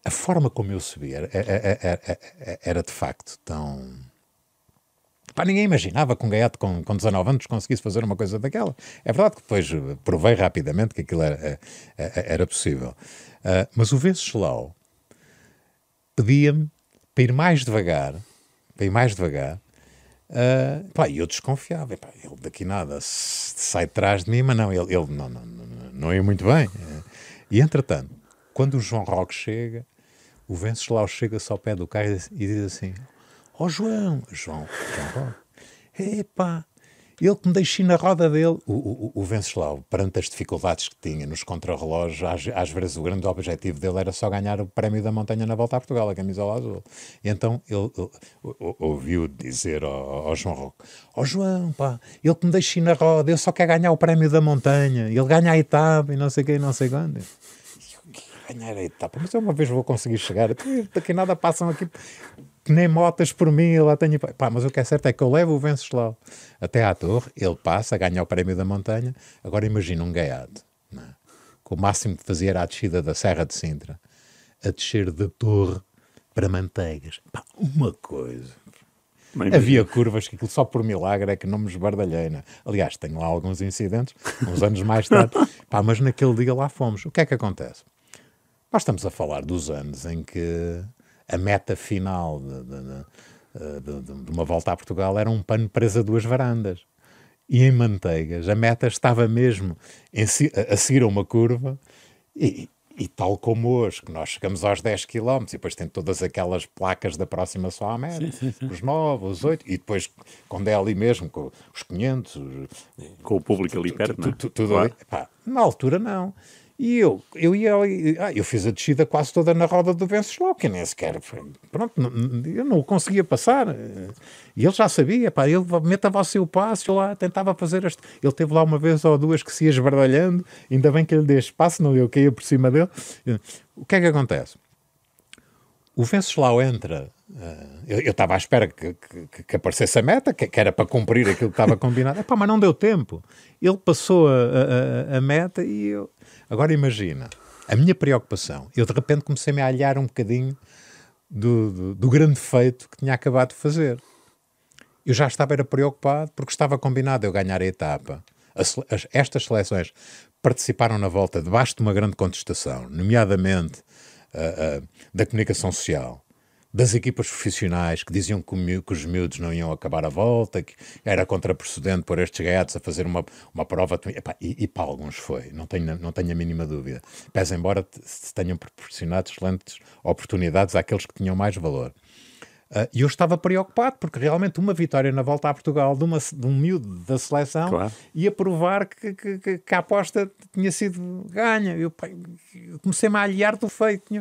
a forma como eu subi era, era, era, era de facto tão. Pá, ninguém imaginava que um gaiato com, com 19 anos conseguisse fazer uma coisa daquela. É verdade que depois provei rapidamente que aquilo era, era possível. Uh, mas o Venceslau pedia-me para ir mais devagar, para ir mais devagar, uh, pá, eu desconfiava. Pá, ele daqui nada sai de trás de mim, mas não, ele, ele não, não, não, não ia muito bem. E entretanto, quando o João Roque chega, o Venceslau chega-se ao pé do carro e diz assim: Ó oh, João, João, João epá, ele que me deixou na roda dele. O, o, o Venceslau, perante as dificuldades que tinha nos contrarrelógios, às, às vezes o grande objetivo dele era só ganhar o prémio da montanha na volta a Portugal, a camisola azul. E então ele, ele, ouviu dizer ao, ao João Roque: Ó oh, João, pá, ele que me deixou na roda, ele só quer ganhar o prémio da montanha, ele ganha a etapa e não sei quem, não sei quando ganhar a etapa, mas eu uma vez vou conseguir chegar. Daqui nada passam aqui que nem motas por mim, lá tenho. Pá, mas o que é certo é que eu levo o Venceslau até à torre, ele passa, ganha o prémio da montanha. Agora imagina um gaiado, é? com o máximo que fazia era a descida da Serra de Sintra, a descer da torre para Manteigas. Pá, uma coisa. Havia curvas que aquilo só por milagre é que não me esbardalhei. Né? Aliás, tenho lá alguns incidentes, uns anos mais tarde. Pá, mas naquele dia lá fomos. O que é que acontece? Nós estamos a falar dos anos em que a meta final de, de, de, de, uma volta a Portugal era um pano preso a duas varandas. E em Manteigas, a meta estava mesmo em, a seguir a uma curva e, e tal como hoje, que nós chegamos aos 10 km e depois tem todas aquelas placas da próxima só à meta, sim, sim, sim. os 9, os 8, e depois quando é ali mesmo, com os 500, com o público ali perto, tu, tu, tudo ali. Pá, na altura não. E eu, eu ia ali, ah, eu fiz a descida quase toda na roda do Venceslau, que nem sequer, pronto, eu não o conseguia passar. E ele já sabia, pá, ele metava o seu passo, eu lá tentava fazer este. Ele teve lá uma vez ou duas que se ia esbardalhando, ainda bem que ele deu espaço, não eu caía por cima dele. O que é que acontece? O Venceslau entra Uh, eu estava à espera que, que, que, aparecesse a meta, que, que, era para cumprir aquilo que estava combinado. Epá, mas não deu tempo. Ele passou a, a, a, meta e eu. Agora imagina, a minha preocupação. Eu de repente comecei-me a alhar um bocadinho do, do, do, grande feito que tinha acabado de fazer. Eu já estava era preocupado porque estava combinado eu ganhar a etapa. As, as, estas seleções participaram na volta debaixo de uma grande contestação, nomeadamente uh, da comunicação social das equipas profissionais que diziam que, os miúdos não iam acabar a volta, que era contraprecedente por estes gaiatos a fazer uma, uma prova. Epá, e, e para alguns foi, não tenho, não tenho a mínima dúvida. Pese embora se tenham proporcionado excelentes oportunidades àqueles que tinham mais valor. Uh, e eu estava preocupado, porque realmente uma vitória na volta a Portugal de, uma, de um miúdo da seleção claro. ia provar que, que, que, a aposta tinha sido ganha. Eu, eu comecei-me a aliar do feito.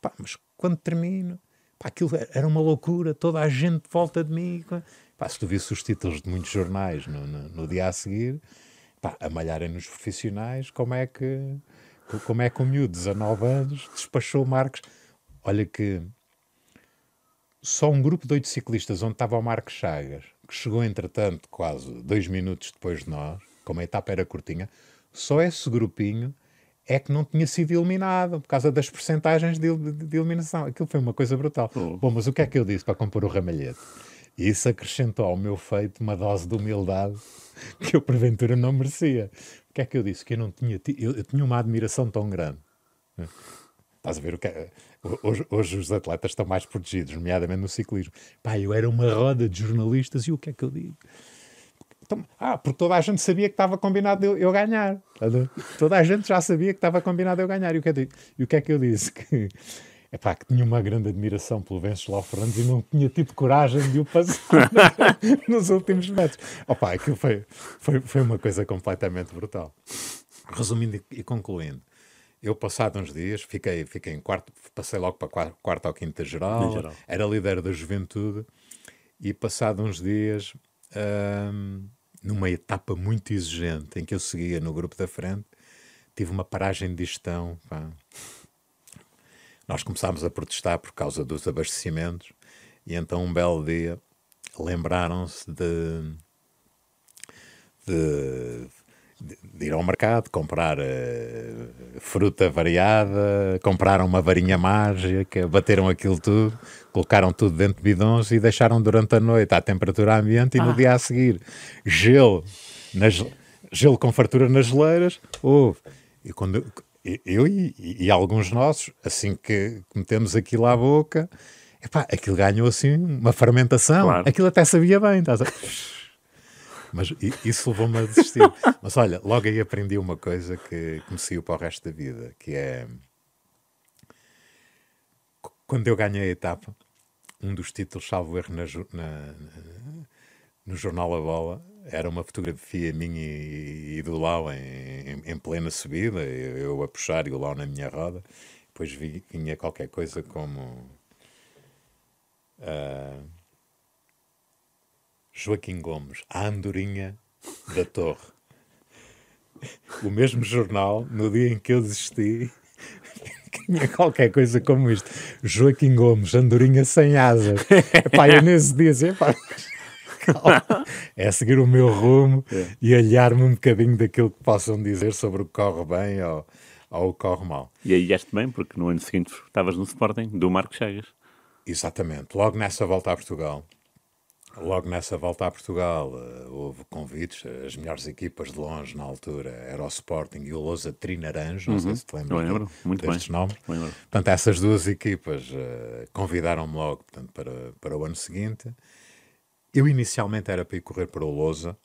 Pá, mas quando termino Pá, aquilo era uma loucura, toda a gente de volta de mim. Pá, se tu visse os títulos de muitos jornais no, no, no dia a seguir, pá, a malharem nos profissionais, como é que como é que o miúdo de 19 anos despachou Marcos? Olha que só um grupo de oito ciclistas onde estava o Marcos Chagas, que chegou entretanto quase dois minutos depois de nós, como a etapa era curtinha, só esse grupinho é que não tinha sido eliminado por causa das percentagens de, de, de, eliminação. Aquilo foi uma coisa brutal. Oh. Bom, mas o que é que eu disse para compor o ramalhete? E isso acrescentou ao meu feito uma dose de humildade que eu porventura não merecia. O que é que eu disse? Que eu não tinha, eu, eu tinha uma admiração tão grande. Estás a ver o que é? Hoje, hoje, os atletas estão mais protegidos, nomeadamente no ciclismo. Pá, eu era uma roda de jornalistas e o que é que eu digo? Então, ah, porque toda a gente sabia que estava combinado eu, eu ganhar. Toda a gente já sabia que estava combinado eu ganhar. E o que é, e o que, é que eu disse? Que, epá, que tinha uma grande admiração pelo Venceslau Fernandes e não tinha tido coragem de o passar nos últimos metros. Opa, aquilo foi, foi, foi uma coisa completamente brutal. Resumindo e concluindo, eu, passado uns dias, fiquei, fiquei em quarto, passei logo para quarto, quarto ou quinta geral, geral, era líder da juventude, e passado uns dias, hum, numa etapa muito exigente em que eu seguia no grupo da frente, tive uma paragem de gestão. Pá. Nós começámos a protestar por causa dos abastecimentos e então um belo dia lembraram-se de, de, de, ir ao mercado, comprar uh, fruta variada, compraram uma varinha mágica, bateram aquilo tudo, colocaram tudo dentro de bidões e deixaram durante a noite à temperatura ambiente e ah. no dia a seguir gelo, nas, gelo com fartura nas geleiras. Houve. E quando eu e, e, alguns nossos, assim que metemos aquilo à boca, epá, aquilo ganhou assim uma fermentação. Claro. Aquilo até sabia bem. Estás a... Mas isso levou-me a desistir. Mas olha, logo aí aprendi uma coisa que, que me saiu para o resto da vida, que é quando eu ganhei a etapa, um dos títulos, salvo erro, na, na, no jornal A Bola, era uma fotografia minha e, e do Lau em, em, plena subida, eu, eu, a puxar e o Lau na minha roda. Depois vi, vinha qualquer coisa como. Uh, Joaquim Gomes, a andorinha da torre. O mesmo jornal, no dia em que eu desisti, tinha qualquer coisa como isto. Joaquim Gomes, andorinha sem asas. Epá, eu nesse dia assim, epá, é seguir o meu rumo é. e olhar-me um bocadinho daquilo que possam dizer sobre o que corre bem ou, ou o que corre mal. E aí este bem, porque no ano seguinte estavas no Sporting, do Marco Chagas. Exatamente. Logo nessa volta a Portugal, logo nessa volta a Portugal uh, houve convites, as melhores equipas de longe na altura era o Sporting e o Lousa Trinaranjo, não sei se te lembras Eu lembro, muito destes bem. nomes. Lembro. Portanto, essas duas equipas uh, convidaram-me logo portanto, para, para o ano seguinte. Eu inicialmente era para ir correr para o Lousa,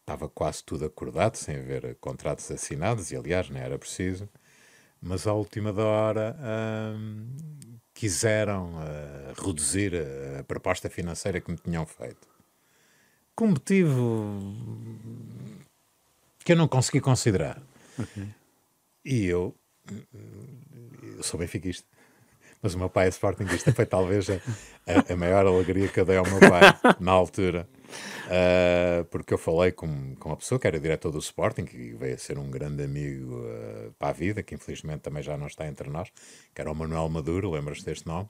estava quase tudo acordado, sem haver contratos assinados, e aliás, nem era preciso, mas à última da hora hum, quiseram uh, reduzir a, a proposta financeira que me tinham feito. Com um motivo que eu não consegui considerar. E eu, eu sou benfiquista. Mas o meu pai é sportinguista. Foi talvez a, a, a maior alegria que eu dei ao meu pai na altura. Uh, porque eu falei com, com uma pessoa que era diretor do Sporting, que veio a ser um grande amigo uh, para a vida, que infelizmente também já não está entre nós, que era o Manuel Maduro, lembras-te deste nome?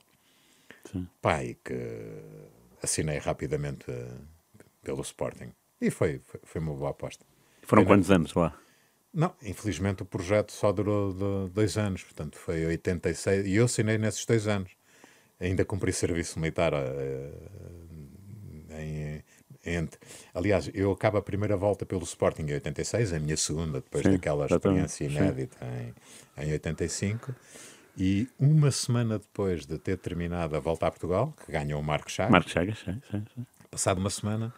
Sim. Pai, que assinei rapidamente uh, pelo Sporting. E foi, foi, foi uma boa aposta. Foram Era- quantos anos lá? Não, infelizmente o projeto só durou do- dois anos, portanto foi 86, e eu assinei nesses dois anos. Ainda cumpri serviço militar eh, em, entre. Aliás, eu acabo a primeira volta pelo Sporting em 86, a minha segunda, depois Sim, daquela experiência inédita em, em 85. E uma semana depois de ter terminado a volta a Portugal, que ganhou o Marco Chagas, Marcos Chagas, sim, sim, sim. Passado uma semana,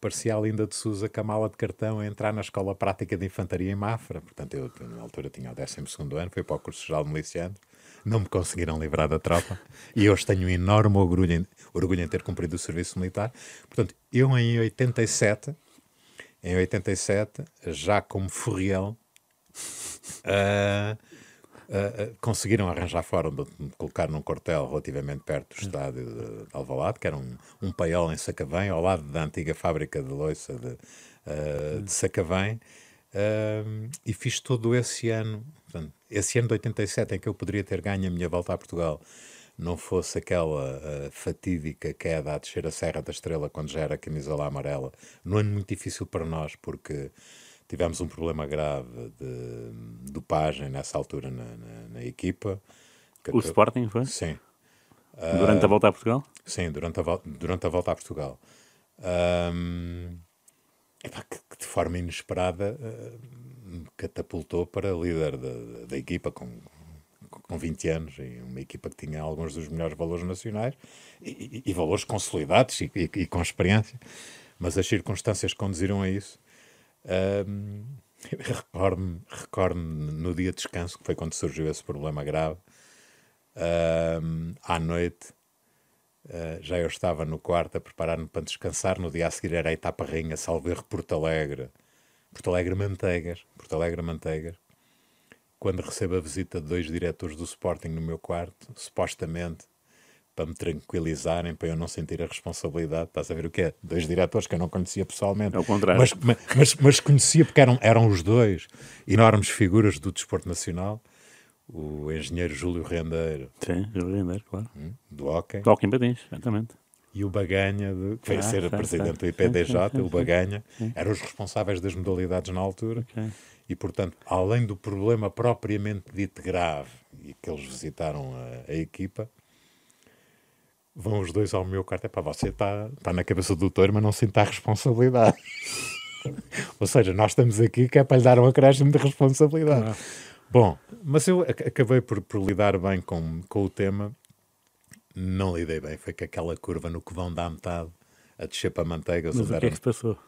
parecia a Linda de Souza com a mala de cartão a entrar na Escola Prática de Infantaria em Mafra. Portanto, eu na altura tinha o 12 ano, fui para o curso geral de milicianos. Não me conseguiram livrar da tropa e hoje tenho um enorme orgulho em, orgulho em ter cumprido o serviço militar. Portanto, eu em 87, em 87, já como furriel, ah, ah, ah, conseguiram arranjar forma de me colocar num quartel relativamente perto do estádio de, de Alvalade, que era um, um paiol em Sacavém, ao lado da antiga fábrica de loiça de, de Sacavém, e fiz todo esse ano, esse ano de 87 em que eu poderia ter ganho a minha volta a Portugal, não fosse aquela ah, fatídica queda a descer a Serra da Estrela quando já era camisola amarela, num ano muito difícil para nós, porque tivemos um problema grave de dopagem nessa altura na, na- na equipa. O Sporting foi? Sim, Durante a volta a Portugal? sim, durante a, durante a volta a Portugal. Epá, que, que de forma inesperada ah, me catapultou para líder da, da equipa com, com 20 anos e uma equipa que tinha alguns dos melhores valores nacionais e, e- e valores consolidados e, e- com experiência, mas as circunstâncias conduziram a isso. Ahm, Recordo-me recordo no dia de descanso, que foi quando surgiu esse problema grave, à noite, ah, já eu estava no quarto a preparar-me para descansar. No dia a seguir era a etapa rainha, Salver Porto Alegre, Porto Alegre Manteigas, Porto Alegre Manteigas. Quando recebo a visita de dois diretores do Sporting no meu quarto, supostamente para me tranquilizarem, para eu não sentir a responsabilidade. Estás a ver o que é? Dois diretores que eu não conhecia pessoalmente. É o contrário. Mas, ma- mas, mas conhecia porque eram, eram os dois enormes figuras do desporto nacional. O engenheiro Júlio Rendeiro, Sim, Júlio Rendeiro, claro. hum, do hockey, Toque em patins, exatamente. E o Baganha, de, que veio Ah, ser sim, presidente sim, do IPDJ, sim, o Baganha, eram os responsáveis das modalidades na altura. Ok. E, portanto, além do problema propriamente dito grave, e que eles visitaram a, a equipa, vão os dois ao meu quarto. É para você está tá na cabeça do doutor, mas não sinta a responsabilidade. Ou seja, nós estamos aqui que é para lhe dar um acréscimo de responsabilidade. Bom, mas eu ac- acabei por, por lidar bem com, com o tema. Não lidei bem. Foi que aquela curva no que vão dar metade a descer para a manteiga. Mas o que é que se passou?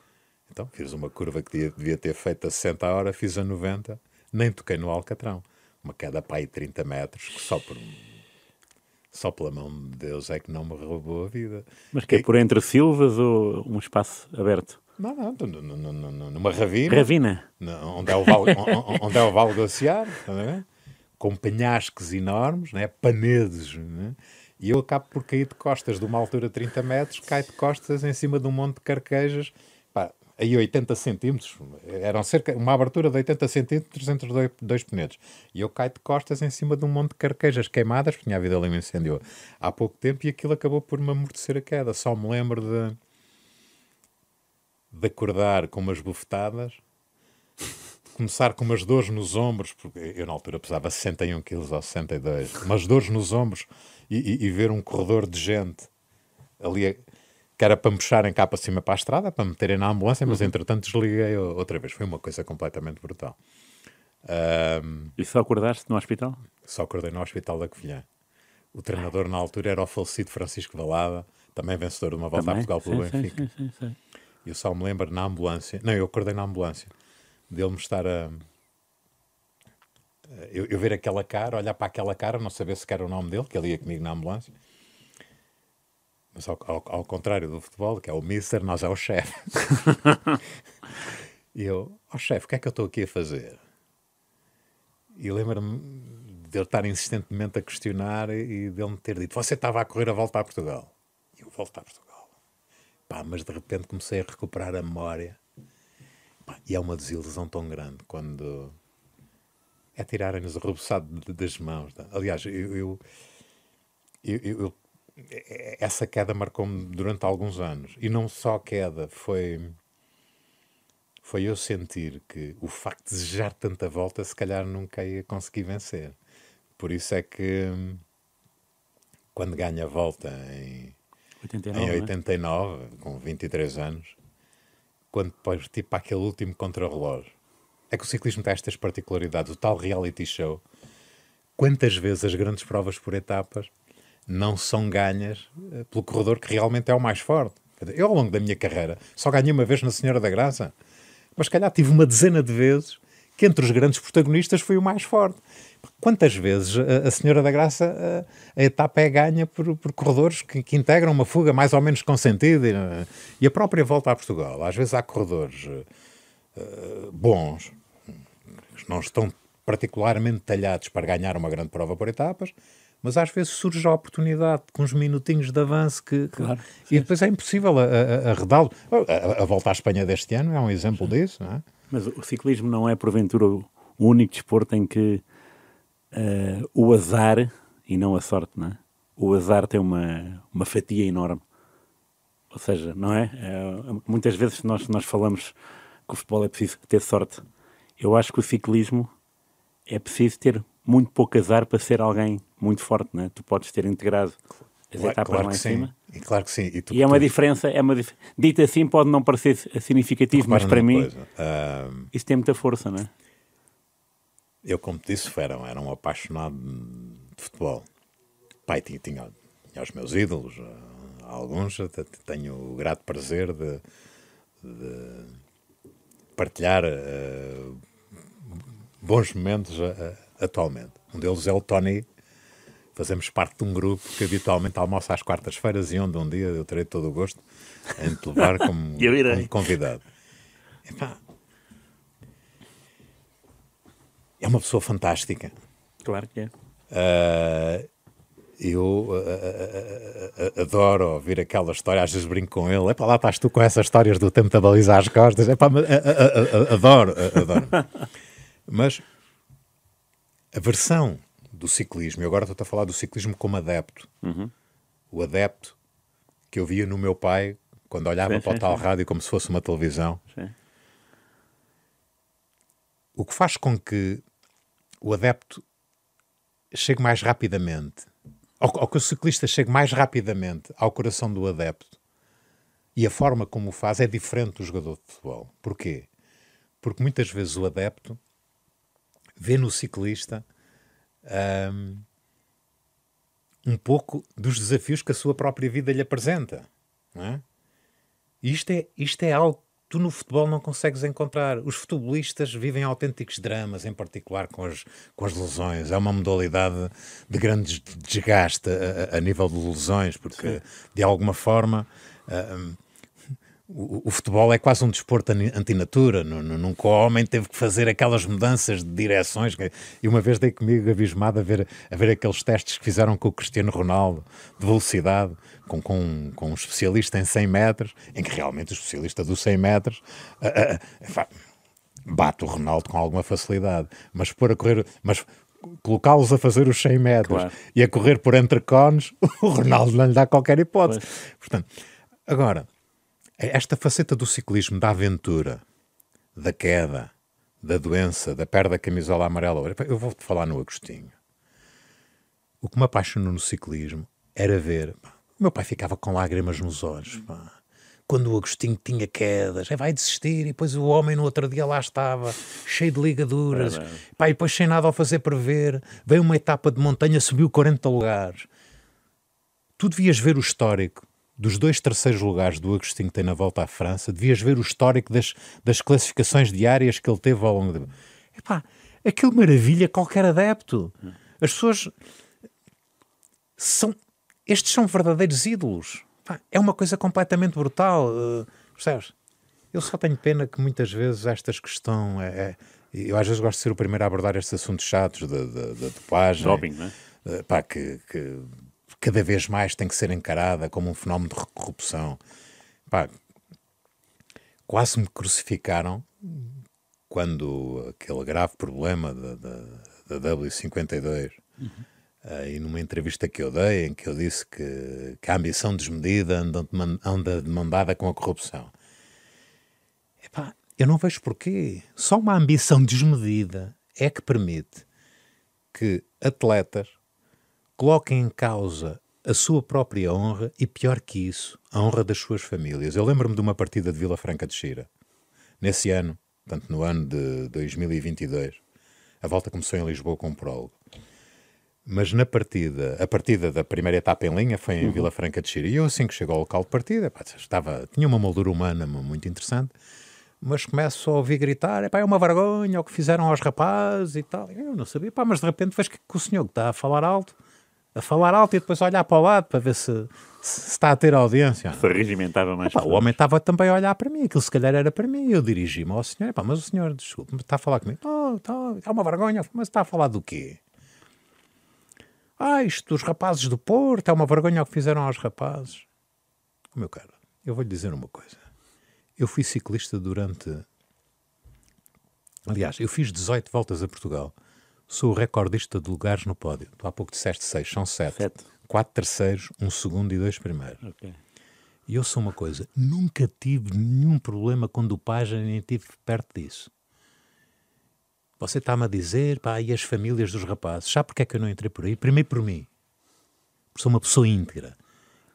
Então, fiz uma curva que devia, devia ter feito a 60 a hora, fiz a 90, nem toquei no Alcatrão. Uma queda para aí 30 metros, que só por só pela mão de Deus é que não me roubou a vida. Mas que é por entre Silvas ou um espaço aberto? Não, não, numa ravina, Ravina. onde, é o vale, on- onde é o estás a ver? com penhascos enormes, né? panedes, né? E eu acabo por cair de costas de uma altura de 30 metros, cai de costas em cima de um monte de carquejas, pá, aí 80 centímetros, eram cerca, uma abertura de 80 centímetros entre dois, dois penedos, e eu caio de costas em cima de um monte de carquejas queimadas, porque tinha havido ali um incêndio há pouco tempo, e aquilo acabou por me amortecer a queda, só me lembro de de acordar com umas bufetadas, começar com umas dores nos ombros, porque eu na altura pesava 61 quilos ou 62, umas dores nos ombros e, e- e ver um corredor de gente ali. a- que era para me puxarem cá para cima para a estrada, para me meterem na ambulância, mas entretanto desliguei outra vez. Foi uma coisa completamente brutal. Um, e só acordaste no hospital? Só acordei no hospital da Covilhã. O treinador na altura era o falecido Francisco Valada, também vencedor de uma volta também? a Portugal pelo sim, Benfica. Sim, sim, sim, E eu só me lembro na ambulância, não, eu acordei na ambulância, dele me estar a. Eu, eu ver aquela cara, olhar para aquela cara, não saber se era o nome dele, que ele ia comigo na ambulância. Mas ao, ao, ao contrário do futebol, que é o Mister, nós é o chefe. e eu, ó oh, chefe, o que é que eu estou aqui a fazer? E lembro-me de ele estar insistentemente a questionar e de ele me ter dito: Você estava a correr a volta a Portugal. E eu volto a Portugal. Pá, mas de repente comecei a recuperar a memória. E é uma desilusão tão grande quando é tirarem-nos o rebuçado das mãos. Tá? Aliás, eu, eu, eu, eu essa queda marcou-me durante alguns anos. E não só a queda, foi foi eu sentir que o facto de desejar tanta volta, se calhar nunca ia conseguir vencer. Por isso é que quando ganha a volta em 89, em 89 né? com 23 anos, quando depois tipo aquele último contrarrelógio, é que o ciclismo tem estas particularidades, o tal reality show. Quantas vezes as grandes provas por etapas não são ganhas eh, pelo corredor que realmente é o mais forte? Eu, ao longo da minha carreira, só ganhei uma vez na Senhora da Graça mas calhar tive uma dezena de vezes que entre os grandes protagonistas foi o mais forte. Quantas vezes a, a Senhora da Graça a, a, etapa é ganha por, por corredores que, que, integram uma fuga mais ou menos consentida e, e, a própria volta a Portugal. Às vezes há corredores uh, bons, que não estão particularmente talhados para ganhar uma grande prova por etapas, mas às vezes surge a oportunidade com uns minutinhos de avanço que, claro, e depois é impossível arredá-lo. A, a, a, volta à Espanha deste ano é um exemplo sim. disso. É? Mas o ciclismo não é, porventura, o único desporto em que uh, o azar, e não a sorte, não é? o azar tem uma, uma fatia enorme. Ou seja, não é? é? Muitas vezes nós, nós falamos que o futebol é preciso ter sorte. Eu acho que o ciclismo é preciso ter muito pouco azar para ser alguém muito forte, né? Tu podes ter integrado as claro, etapas claro lá em sim. cima. E claro que sim. E, tu, e é uma tu... diferença, é uma dito assim pode não parecer significativo, mas para mim uh... isso tem muita força, não é? Eu, como te disse, era, era um apaixonado de futebol. Pai, tinha, tinha, tinha os meus ídolos, uh, alguns, tenho o grato prazer de, de partilhar uh, bons momentos uh, atualmente. Um deles é o Tony. Fazemos parte de um grupo que habitualmente almoça às quartas-feiras e onde um dia eu terei todo o gosto em te levar como, como convidado. Epá, é uma pessoa fantástica. Claro que é. Uh, eu uh, uh, adoro ouvir aquela história, às vezes brinco com ele. Epá, lá estás tu com essas histórias do tempo da baliza às costas. Epá, adoro, adoro. Mas a versão do ciclismo, e agora estou a falar do ciclismo como adepto, uhum. o adepto que eu via no meu pai quando olhava sim, para sim, o tal sim. rádio como se fosse uma televisão. O que faz com que o adepto chegue mais rapidamente, ou, ou que o ciclista chegue mais rapidamente ao coração do adepto, e a forma como o faz é diferente do jogador de futebol. Porquê? Porque muitas vezes o adepto vê no ciclista um, um pouco dos desafios que a sua própria vida lhe apresenta. Não é? Isto é, isto é algo tu no futebol não consegues encontrar. Os futebolistas vivem autênticos dramas, em particular com as, com as lesões. É uma modalidade de grande desgaste a, a, nível de lesões, porque Sim. de alguma forma. Um, o, o, futebol é quase um desporto antinatura. Nunca o homem teve que fazer aquelas mudanças de direções. E uma vez dei comigo abismado a ver, a ver aqueles testes que fizeram com o Cristiano Ronaldo de velocidade, com, com, com um especialista em 100 metros, em que realmente o especialista dos 100 metros. Bate o Ronaldo com alguma facilidade, mas pôr a correr, mas colocá-los a fazer os 100 metros claro. e a correr por entre cones, o Ronaldo não lhe dá qualquer hipótese. Pois. Portanto, agora, esta faceta do ciclismo, da aventura, da queda, da doença, da perda da camisola amarela. Eu vou-te falar no Agostinho. O que me apaixonou no ciclismo era ver meu pai ficava com lágrimas nos olhos. Pá. Quando o Agostinho tinha quedas, vai desistir, e depois o homem no outro dia lá estava, cheio de ligaduras, É, pá, e depois sem nada ao fazer prever, veio uma etapa de montanha, subiu 40 lugares. Tu devias ver o histórico dos dois terceiros lugares do Agostinho que tem na volta à França, devias ver o histórico das, das classificações diárias que ele teve ao longo de. Epá, aquilo maravilha qualquer adepto. As pessoas são. Estes são verdadeiros ídolos. Pá, é uma coisa completamente brutal. eh, percebes? Eu só tenho pena que muitas vezes estas questões. É, é- eu às vezes gosto de ser o primeiro a abordar estes assuntos chatos da, da, da dopagem. Doping, não é? Eh, pá, que, que cada vez mais tem que ser encarada como um fenómeno de corrupção. Pá, quase me crucificaram quando aquele grave problema da, da, da W52 eh, e numa entrevista que eu dei em que eu disse que, que a ambição desmedida anda demandada com a corrupção. Epá, eu não vejo porquê. Só uma ambição desmedida é que permite que atletas coloquem em causa a sua própria honra e, pior que isso, a honra das suas famílias. Eu lembro-me de uma partida de Vila Franca de Xira. Nesse ano, portanto, no ano de 2022, a volta começou em Lisboa com um prólogo. Mas na partida, a partida da primeira etapa em linha foi em Vila Franca de Xira. E eu, assim que chegou ao local de partida, pá, estava, tinha uma moldura humana muito interessante, mas começo a ouvir gritar: "Epá, é uma vergonha o que fizeram aos rapazes e tal. Eu não sabia, pá, mas de repente vejo que, que o senhor que está a falar alto, a falar alto e depois a olhar para o lado para ver se, se está a ter audiência. Se regimentava mais. Epá, o homem estava também a olhar para mim, aquilo se calhar era para mim. Eu dirigi-me ao senhor, epá, mas o senhor, desculpe, está a falar comigo? Oh, tá, é uma vergonha, mas está a falar do quê? Ah, isto dos rapazes do Porto, é uma vergonha o que fizeram aos rapazes. Oh, meu caro, eu vou-lhe dizer uma coisa. Eu fui ciclista durante. Aliás, eu fiz 18 voltas a Portugal. Sou o recordista de lugares no pódio. Tu há pouco disseste 6, são 7. Sete. 4 terceiros, um segundo e dois primeiros. Ok. E eu sou uma coisa, nunca tive nenhum problema com dopagem, nem tive perto disso. Você está-me a dizer, pá, e as famílias dos rapazes? Sabe porque é que eu não entrei por aí? Primeiro por mim, porque sou uma pessoa íntegra.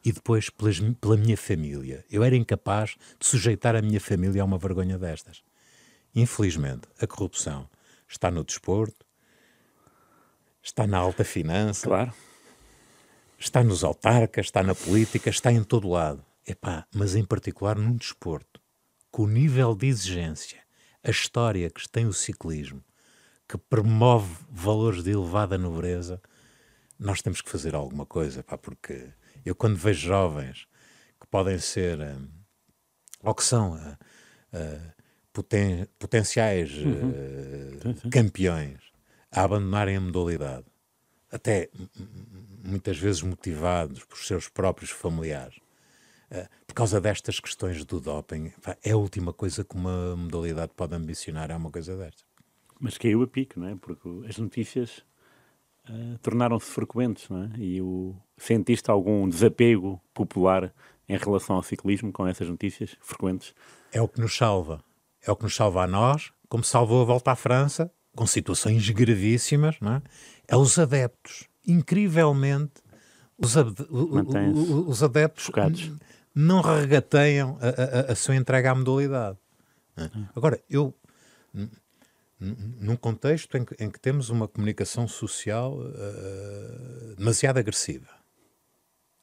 E depois pelas, pela minha família. Eu era incapaz de sujeitar a minha família a uma vergonha destas. Infelizmente, a corrupção está no desporto, está na alta finança, Claro. está nos autarcas, está na política, está em todo lado. Epá, mas em particular num desporto, com o nível de exigência, a história que tem o ciclismo, que promove valores de elevada nobreza, nós temos que fazer alguma coisa, pá, porque eu quando vejo jovens que podem ser, hum, ou que são ah, ah, poten- potenciais ah, campeões, a abandonarem a modalidade, até muitas vezes motivados por seus próprios familiares, eh, por causa destas questões do doping, é a última coisa que uma modalidade pode ambicionar, é uma coisa destas. Mas caiu a pico, não é? Porque as notícias ah, tornaram-se frequentes, não é? E o... sentiste algum desapego popular em relação ao ciclismo com essas notícias frequentes? É o que nos salva. É o que nos salva a nós, como salvou a volta à França, com situações gravíssimas, não é? É os adeptos. Incrivelmente, os, os adeptos focados. não regateiam a, a- a sua entrega à modalidade. é? Agora, eu, num contexto em que, em que temos uma comunicação social eh, demasiado agressiva,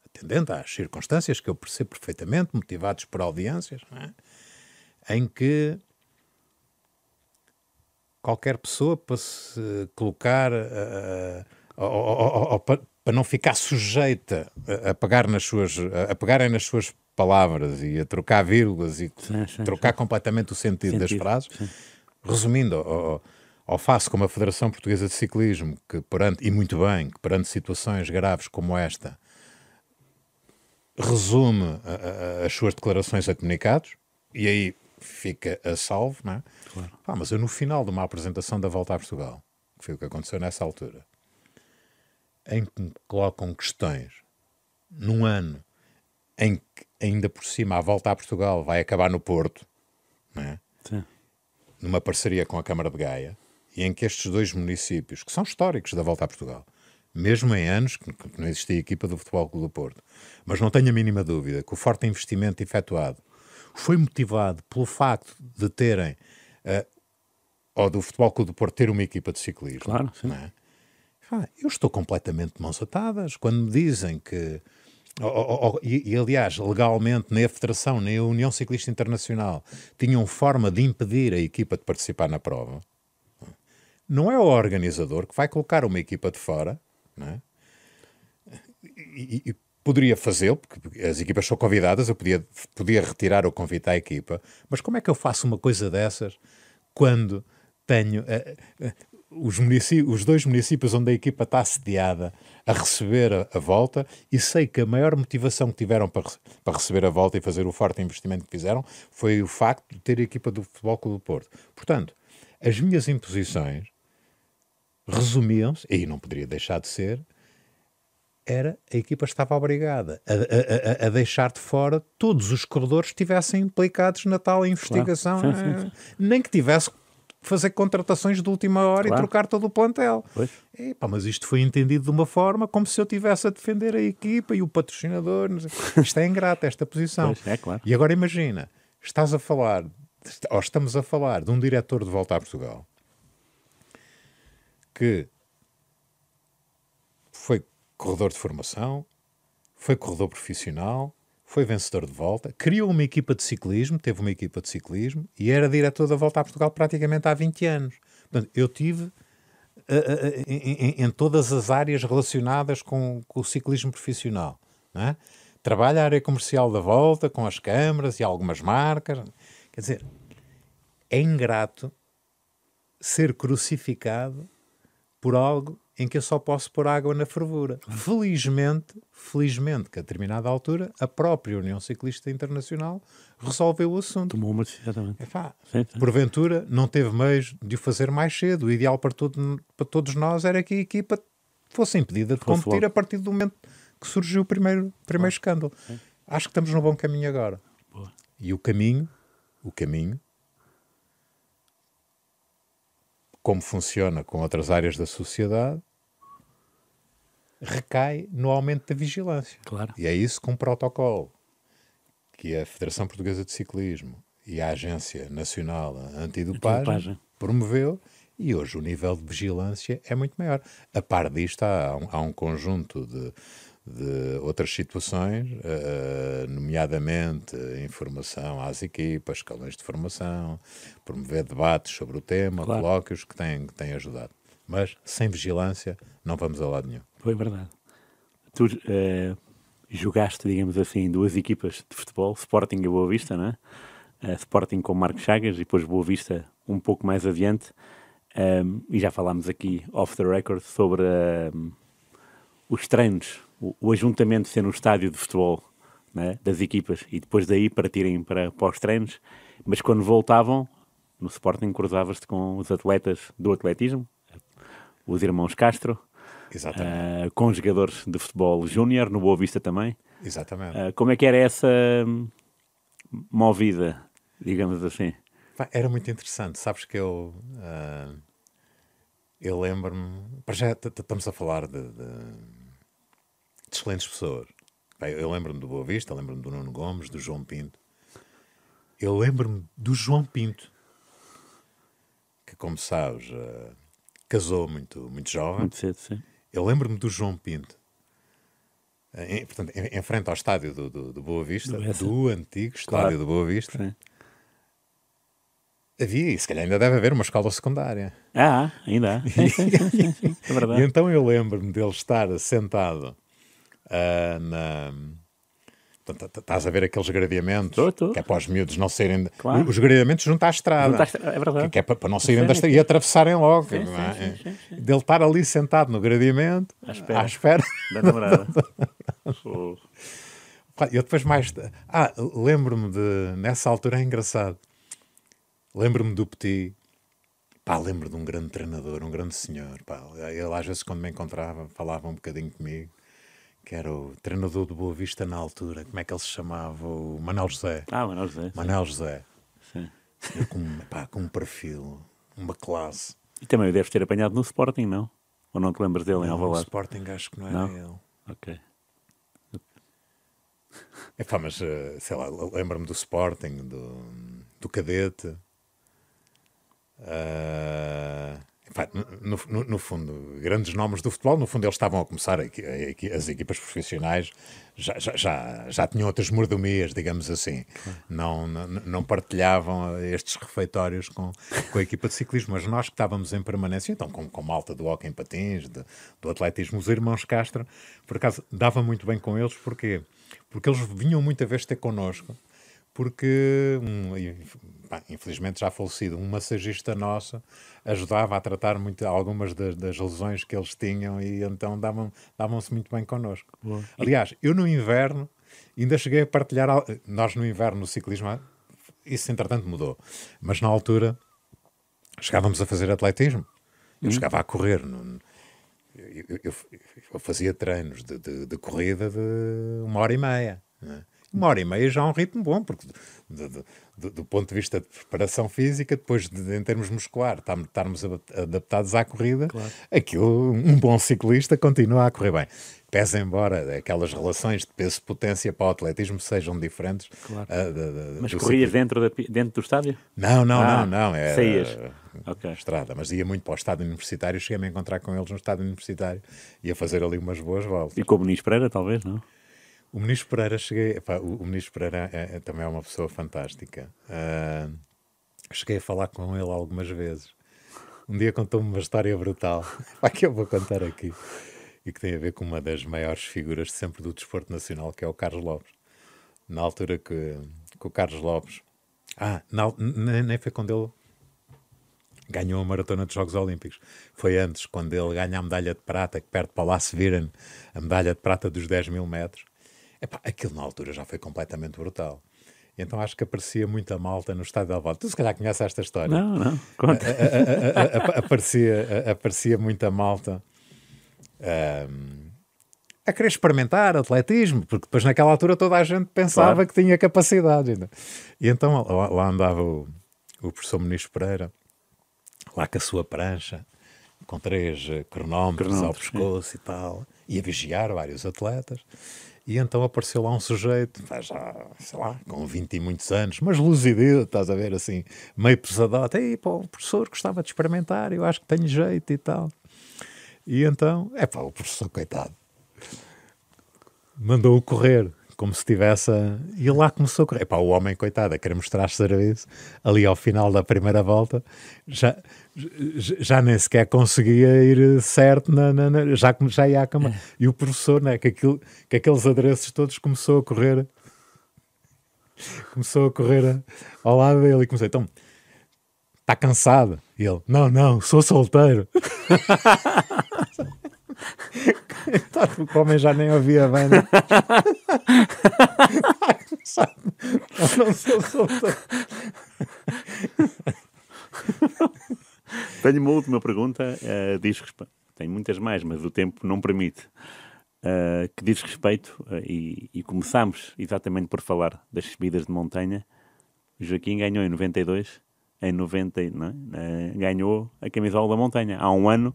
atendendo às circunstâncias que eu percebo perfeitamente, motivados por audiências, é? em que qualquer pessoa para se colocar eh, ou- ou- ou- ou pa- para não ficar sujeita a, pegar nas suas a pegarem nas suas palavras e a trocar vírgulas e Sim, sim, trocar completamente o sentido, das Sentido, frases sim. resumindo ao, ao- ao face como a Federação Portuguesa de Ciclismo que perante, e muito bem, que perante situações graves como esta resume a- a- as suas declarações a comunicados e aí fica a salvo, não é? Pá, mas eu no final de uma apresentação da Volta a Portugal, que foi o que aconteceu nessa altura, em que me colocam questões num ano em que ainda por cima a Volta a Portugal vai acabar no Porto, não é? Sim. numa parceria com a Câmara de Gaia, e em que estes dois municípios, que são históricos da Volta a Portugal, mesmo em anos que não existia equipa do Futebol Clube do Porto. Mas não tenho a mínima dúvida que o forte investimento efetuado foi motivado pelo facto de terem, eh, ou do Futebol Clube do Porto ter uma equipa de ciclismo. Claro, sim. é? Eu estou completamente de mãos atadas quando me dizem que. ou- ou- ou- e, e, aliás, legalmente, nem a Federação nem a União Ciclista Internacional tinham forma de impedir a equipa de participar na prova. Não é o organizador que vai colocar uma equipa de fora, não é? E- e poderia fazê-lo, porque as equipas são convidadas, eu podia, podia retirar o convite à equipa, mas como é que eu faço uma coisa dessas quando tenho eh, eh, os, os dois municípios onde a equipa está sediada a receber a, a volta e sei que a maior motivação que tiveram para, para receber a volta e fazer o forte investimento que fizeram foi o facto de ter a equipa do Futebol Clube do Porto. Portanto, as minhas imposições resumiam-se, e não poderia deixar de ser, era a equipa estava obrigada a, a- a- deixar de fora todos os corredores que estivessem implicados na tal investigação, Sim, sim, eh, nem que tivesse que fazer contratações de última hora Claro. e trocar todo o plantel. Mas isto foi entendido de uma forma como se eu estivesse a defender a equipa e o patrocinador. Isto é ingrato, esta posição. Pois, é claro. E agora imagina, estás a falar, ou estamos a falar de um diretor de volta a Portugal que corredor de formação, foi corredor profissional, foi vencedor de volta, criou uma equipa de ciclismo, teve uma equipa de ciclismo e era diretor da volta a Portugal praticamente há 20 anos. Portanto, eu tive eh, eh, em, em- em todas as áreas relacionadas com, com o ciclismo profissional. É? Trabalha a área comercial da volta, com as câmaras e algumas marcas. Quer dizer, é ingrato ser crucificado por algo em que eu só posso pôr água na fervura. Felizmente, felizmente que a determinada altura a própria União Ciclista Internacional resolveu o assunto. Tomou uma decisão. Epá, Sim, sim. porventura não teve meios de o fazer mais cedo. O ideal para, todo- para todos nós era que a equipa fosse impedida de Fosse competir logo. a partir do momento que surgiu o primeiro, primeiro escândalo. Acho que estamos no bom caminho agora. Boa. E o caminho, o caminho, como funciona com outras áreas da sociedade, recai no aumento da vigilância. Claro. E é isso com um protocolo que a Federação Portuguesa de Ciclismo e a Agência Nacional Antidopagem promoveu e hoje o nível de vigilância é muito maior. A par disto, há um, há um conjunto de, de outras situações, eh, nomeadamente informação às equipas, escalões de formação, promover debates sobre o tema, Claro. colóquios que têm, que têm ajudado. Mas sem vigilância não vamos a lado nenhum. Foi verdade. Tu eh, jogaste, digamos assim, duas equipas de futebol, Sporting e Boa Vista, não é? Eh, Sporting com Marcos Chagas e depois Boa Vista um pouco mais adiante. Um, e já falámos aqui, off the record, sobre um, os treinos, o, o ajuntamento ser no estádio de futebol né, das equipas e depois daí partirem para, para os treinos. Mas quando voltavam, no Sporting cruzavas-te com os atletas do atletismo, os irmãos Castro, Exatamente. Uh, com jogadores de futebol júnior, no Boa Vista também. Exatamente. Uh, como é que era essa hum, movida, digamos assim? Era muito interessante. Sabes que eu. ah, eu lembro-me. Para já estamos a falar de, de- de excelentes pessoas. Eu lembro-me do Boa Vista, lembro-me do Nuno Gomes, do João Pinto. Eu lembro-me do João Pinto, que, como sabes, casou muito, muito jovem. Muito cedo, sim. Eu lembro-me do João Pinto. Em, portanto, em, em frente ao estádio do, do, do Boa Vista, Do do, antigo estádio Claro. do Boa Vista, Sim. havia, e se calhar ainda deve haver uma escola secundária. Ah, ainda há. Sim, sim, sim, sim, sim. É E verdade. então eu lembro-me dele estar sentado ah, na. Portanto, t- estás a ver aqueles gradeamentos Tô, tô. que é para os miúdos não saírem. Claro. Os gradeamentos junto à estrada. Junto à estra- é verdade. Que, é para, não saírem da estrada e atravessarem logo. Sim, é? sim, sim. Dele estar ali sentado no gradeamento, À espera. à espera. Da namorada. Eu depois mais. Ah, lembro-me de. Nessa altura é engraçado. Lembro-me do Petit. Pá, lembro de um grande treinador, um grande senhor. Pá, ele às vezes quando me encontrava falava um bocadinho comigo. Que era o treinador do Boa Vista na altura. Como é que ele se chamava? O Manuel José. Ah, não sei. Manuel José. Sim. Com, pá, com um perfil, uma classe. E também o deves ter apanhado no Sporting, não? Ou não te lembras dele em Não, o Alvalade? Sporting acho que não era Não? ele. Ok. É pá, mas eh, sei lá, lembro-me do Sporting, do, do Cadete. Ah, epá, no, no- fundo, grandes nomes do futebol, no fundo eles estavam a começar, as equipas profissionais já, já, já, já tinham outras mordomias, digamos assim. Não, não, não partilhavam estes refeitórios com, com a equipa de ciclismo, mas nós que estávamos em permanência, então com, com malta do hockey em patins, de- do atletismo, os irmãos Castro, por acaso dava muito bem com eles, porquê? Porque eles vinham muita vez ter connosco, porque, um, e, pá, infelizmente já falecido, um massagista nosso ajudava a tratar muito, algumas das, das lesões que eles tinham e então davam- davam-se muito bem connosco. Aliás, eu no inverno ainda cheguei a partilhar, nós no inverno no ciclismo, isso entretanto mudou, mas na altura chegávamos a fazer atletismo, eu chegava a correr, no- eu, eu- eu fazia treinos de, de- de corrida de uma hora e meia. né? Uma hora e meia já é um ritmo bom, porque do, do- do- ponto de vista de preparação física, depois de, em termos muscular, estarmos adaptados à corrida, aquilo, um bom ciclista continua a correr bem. Pese embora aquelas relações de peso-potência para o atletismo sejam diferentes. Claro. ah, da- da- Mas corrias dentro, da, dentro do estádio? Não, não, Ah, não, não. Era, saías. Ok. estrada, mas ia muito para o estádio universitário. Cheguei-me a encontrar com eles no estádio universitário e a fazer ali umas boas voltas. E com o Benis Pereira, talvez, não? O Ministro Pereira, cheguei, epá, o, o Ministro Pereira é, é- também é uma pessoa fantástica. Ah, cheguei a falar com ele algumas vezes. Um dia contou-me uma história brutal, pá, que eu vou contar aqui, e que tem a ver com uma das maiores figuras sempre do desporto nacional, que é o Carlos Lopes. Na altura que, que o Carlos Lopes. Ah, na nem, foi quando ele ganhou a maratona dos Jogos Olímpicos. Foi antes, quando ele ganha a medalha de prata, que perde para o Lasse Viren, a medalha de prata dos 10 mil metros. Epá, aquilo na altura já foi completamente brutal. Então acho que aparecia muita malta no estádio de Alvalade. Tu se calhar conheces esta história. Não, não. Conta. A- a- a- aparecia, aparecia muita malta ahm, a querer experimentar atletismo, porque depois naquela altura toda a gente pensava Claro. que tinha capacidade. ainda. E então lá, lá andava o, o professor Muniz Pereira, lá com a sua prancha, com três eh, cronómetros ao Cronómetros, pescoço e tal, e a vigiar vários atletas. E então apareceu lá um sujeito, já, sei lá, com 20 e muitos anos, mas luzido, estás a ver, assim, meio pesadote. Ei, pá, o professor gostava de experimentar, eu acho que tenho jeito e tal. E então, é pá, o professor, coitado, mandou-o correr, como se tivesse. a- E lá começou a correr. Epá, o homem, coitado, a querer mostrar serviço, ali ao final da primeira volta, já, já, nem sequer conseguia ir certo, na, na- na- já, já ia à cama. E o professor, né, com, aquilo, aqueles adereços todos, começou a correr. Começou a correr ao lado dele e começou, então, está cansado? E ele, não, não, sou solteiro. Coitado, o homem já nem ouvia bem, né? Não sou solteiro. Tenho uma última pergunta, eh, diz respeito. Tenho muitas mais, mas o tempo não permite. Eh, que diz respeito, eh, e, e começámos exatamente por falar das subidas de montanha. O Joaquim ganhou em 92, em 90, e- não é? Ganhou a camisola da montanha. Há um ano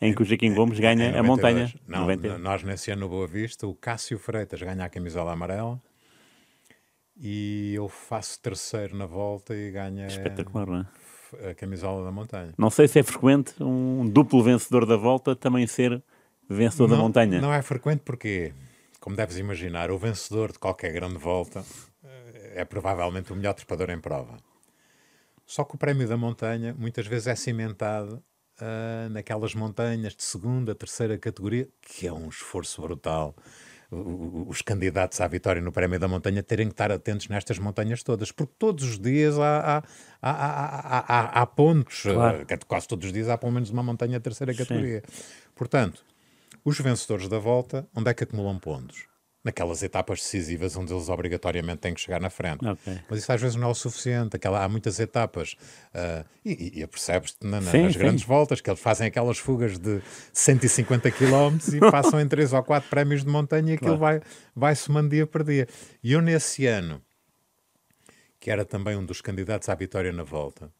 em que o Joaquim Gomes ganha Em a montanha. 92. Não, 92. nós nesse ano no Boa Vista, o Cássio Freitas ganha a camisola amarela e eu faço terceiro na volta e ganha Espetacular, não é? a camisola da montanha. Não sei se é frequente um duplo vencedor da volta também ser vencedor da não, montanha. Não é frequente porque, como deves imaginar, o vencedor de qualquer grande volta eh, é provavelmente o melhor trepador em prova. Só que o prémio da montanha muitas vezes é cimentado ah, naquelas montanhas de segunda, terceira categoria, que é um esforço brutal. Os candidatos à vitória no Prémio da Montanha terem que estar atentos nestas montanhas todas, porque todos os dias há, há, há, há, pontos, Claro. ah, quase todos os dias há pelo menos uma montanha de terceira categoria. Portanto, os vencedores da volta, onde é que acumulam pontos? Naquelas etapas decisivas onde eles obrigatoriamente têm que chegar na frente. Ok. Mas isso às vezes não é o suficiente. Aquela, há muitas etapas, ah, e, e, apercebes-te na- na- nas sim. grandes voltas que eles fazem aquelas fugas de 150 km e passam em 3 ou 4 prémios de montanha e aquilo vai, vai somando dia por dia. E eu, nesse ano, que era também um dos candidatos à vitória na volta,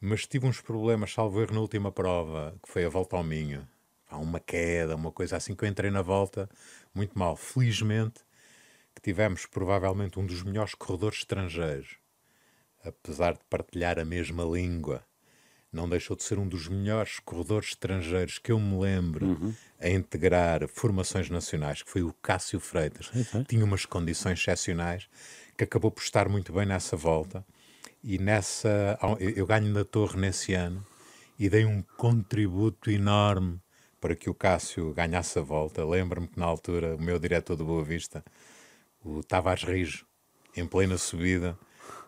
mas tive uns problemas, salvo erro, na última prova, que foi a volta ao Minho. Há uma queda, uma coisa assim que eu entrei na volta muito mal. Felizmente que tivemos provavelmente um dos melhores corredores estrangeiros, apesar de partilhar a mesma língua. Não deixou de ser um dos melhores corredores estrangeiros que eu me lembro uhum. a integrar formações nacionais, que foi o Cássio Freitas. Tinha umas condições excepcionais que acabou por estar muito bem nessa volta. E nessa eu ganho na torre nesse ano e dei um contributo enorme para que o Cássio ganhasse a volta. Lembro-me que na altura o meu diretor do Boa Vista, o Tavares Rijo, em plena subida,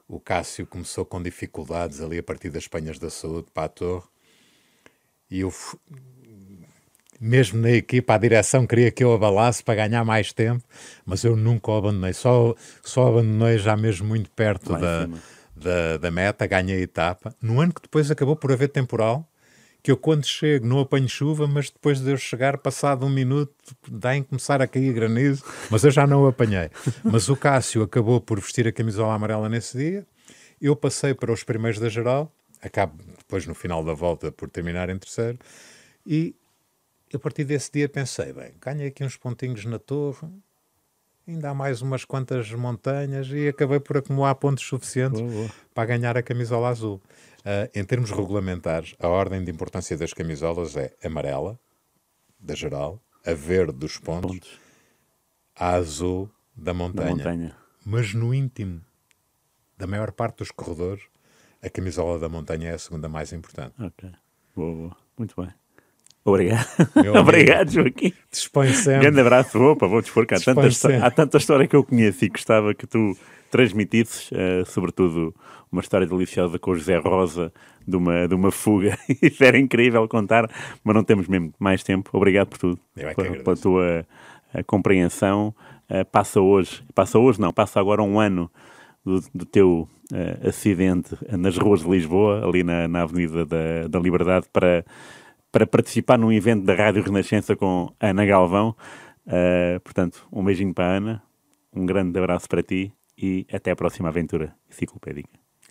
o Cássio começou com dificuldades ali a partir das Penhas da Saúde para a torre e eu mesmo na equipa, a direção queria que eu abalasse para ganhar mais tempo, mas eu nunca o abandonei. Só, só abandonei já mesmo muito perto da, da, da, meta, ganhei a etapa. No ano que depois acabou por haver temporal, que eu quando chego não apanho chuva, mas depois de eu chegar, passado um minuto, dá em começar a cair granizo, mas eu já não o apanhei. Mas o Cássio acabou por vestir a camisola amarela nesse dia, eu passei para os primeiros da geral, acabo depois no final da volta por terminar em terceiro, e a partir desse dia pensei, bem, ganhei aqui uns pontinhos na torre, ainda há mais umas quantas montanhas e acabei por acumular pontos suficientes boa, boa. para ganhar a camisola azul. Uh, em termos regulamentares, a ordem de importância das camisolas é amarela, da geral, a verde dos pontos, pontos. a azul da montanha. da montanha. Mas no íntimo da maior parte dos corredores, a camisola da montanha é a segunda mais importante. Ok, boa, boa. muito bem. Obrigado. Obrigado, Joaquim. Dispõe sempre. Grande abraço. Opa, vou dispor que há tanta, há tanta história que eu conheço e gostava que tu transmitisses, uh, sobretudo uma história deliciosa com o José Rosa de uma, de uma fuga. Isso era incrível contar, mas não temos mesmo mais tempo. Obrigado por tudo, é pela, pela, tua uh, compreensão. Uh, passa hoje, passa hoje não, passa agora um ano do, do teu acidente nas ruas de Lisboa, ali na, na Avenida da, da Liberdade, para para participar num evento da Rádio Renascença com Ana Galvão. Uh, portanto, um beijinho para a Ana, um grande abraço para ti e até a próxima aventura enciclopédica.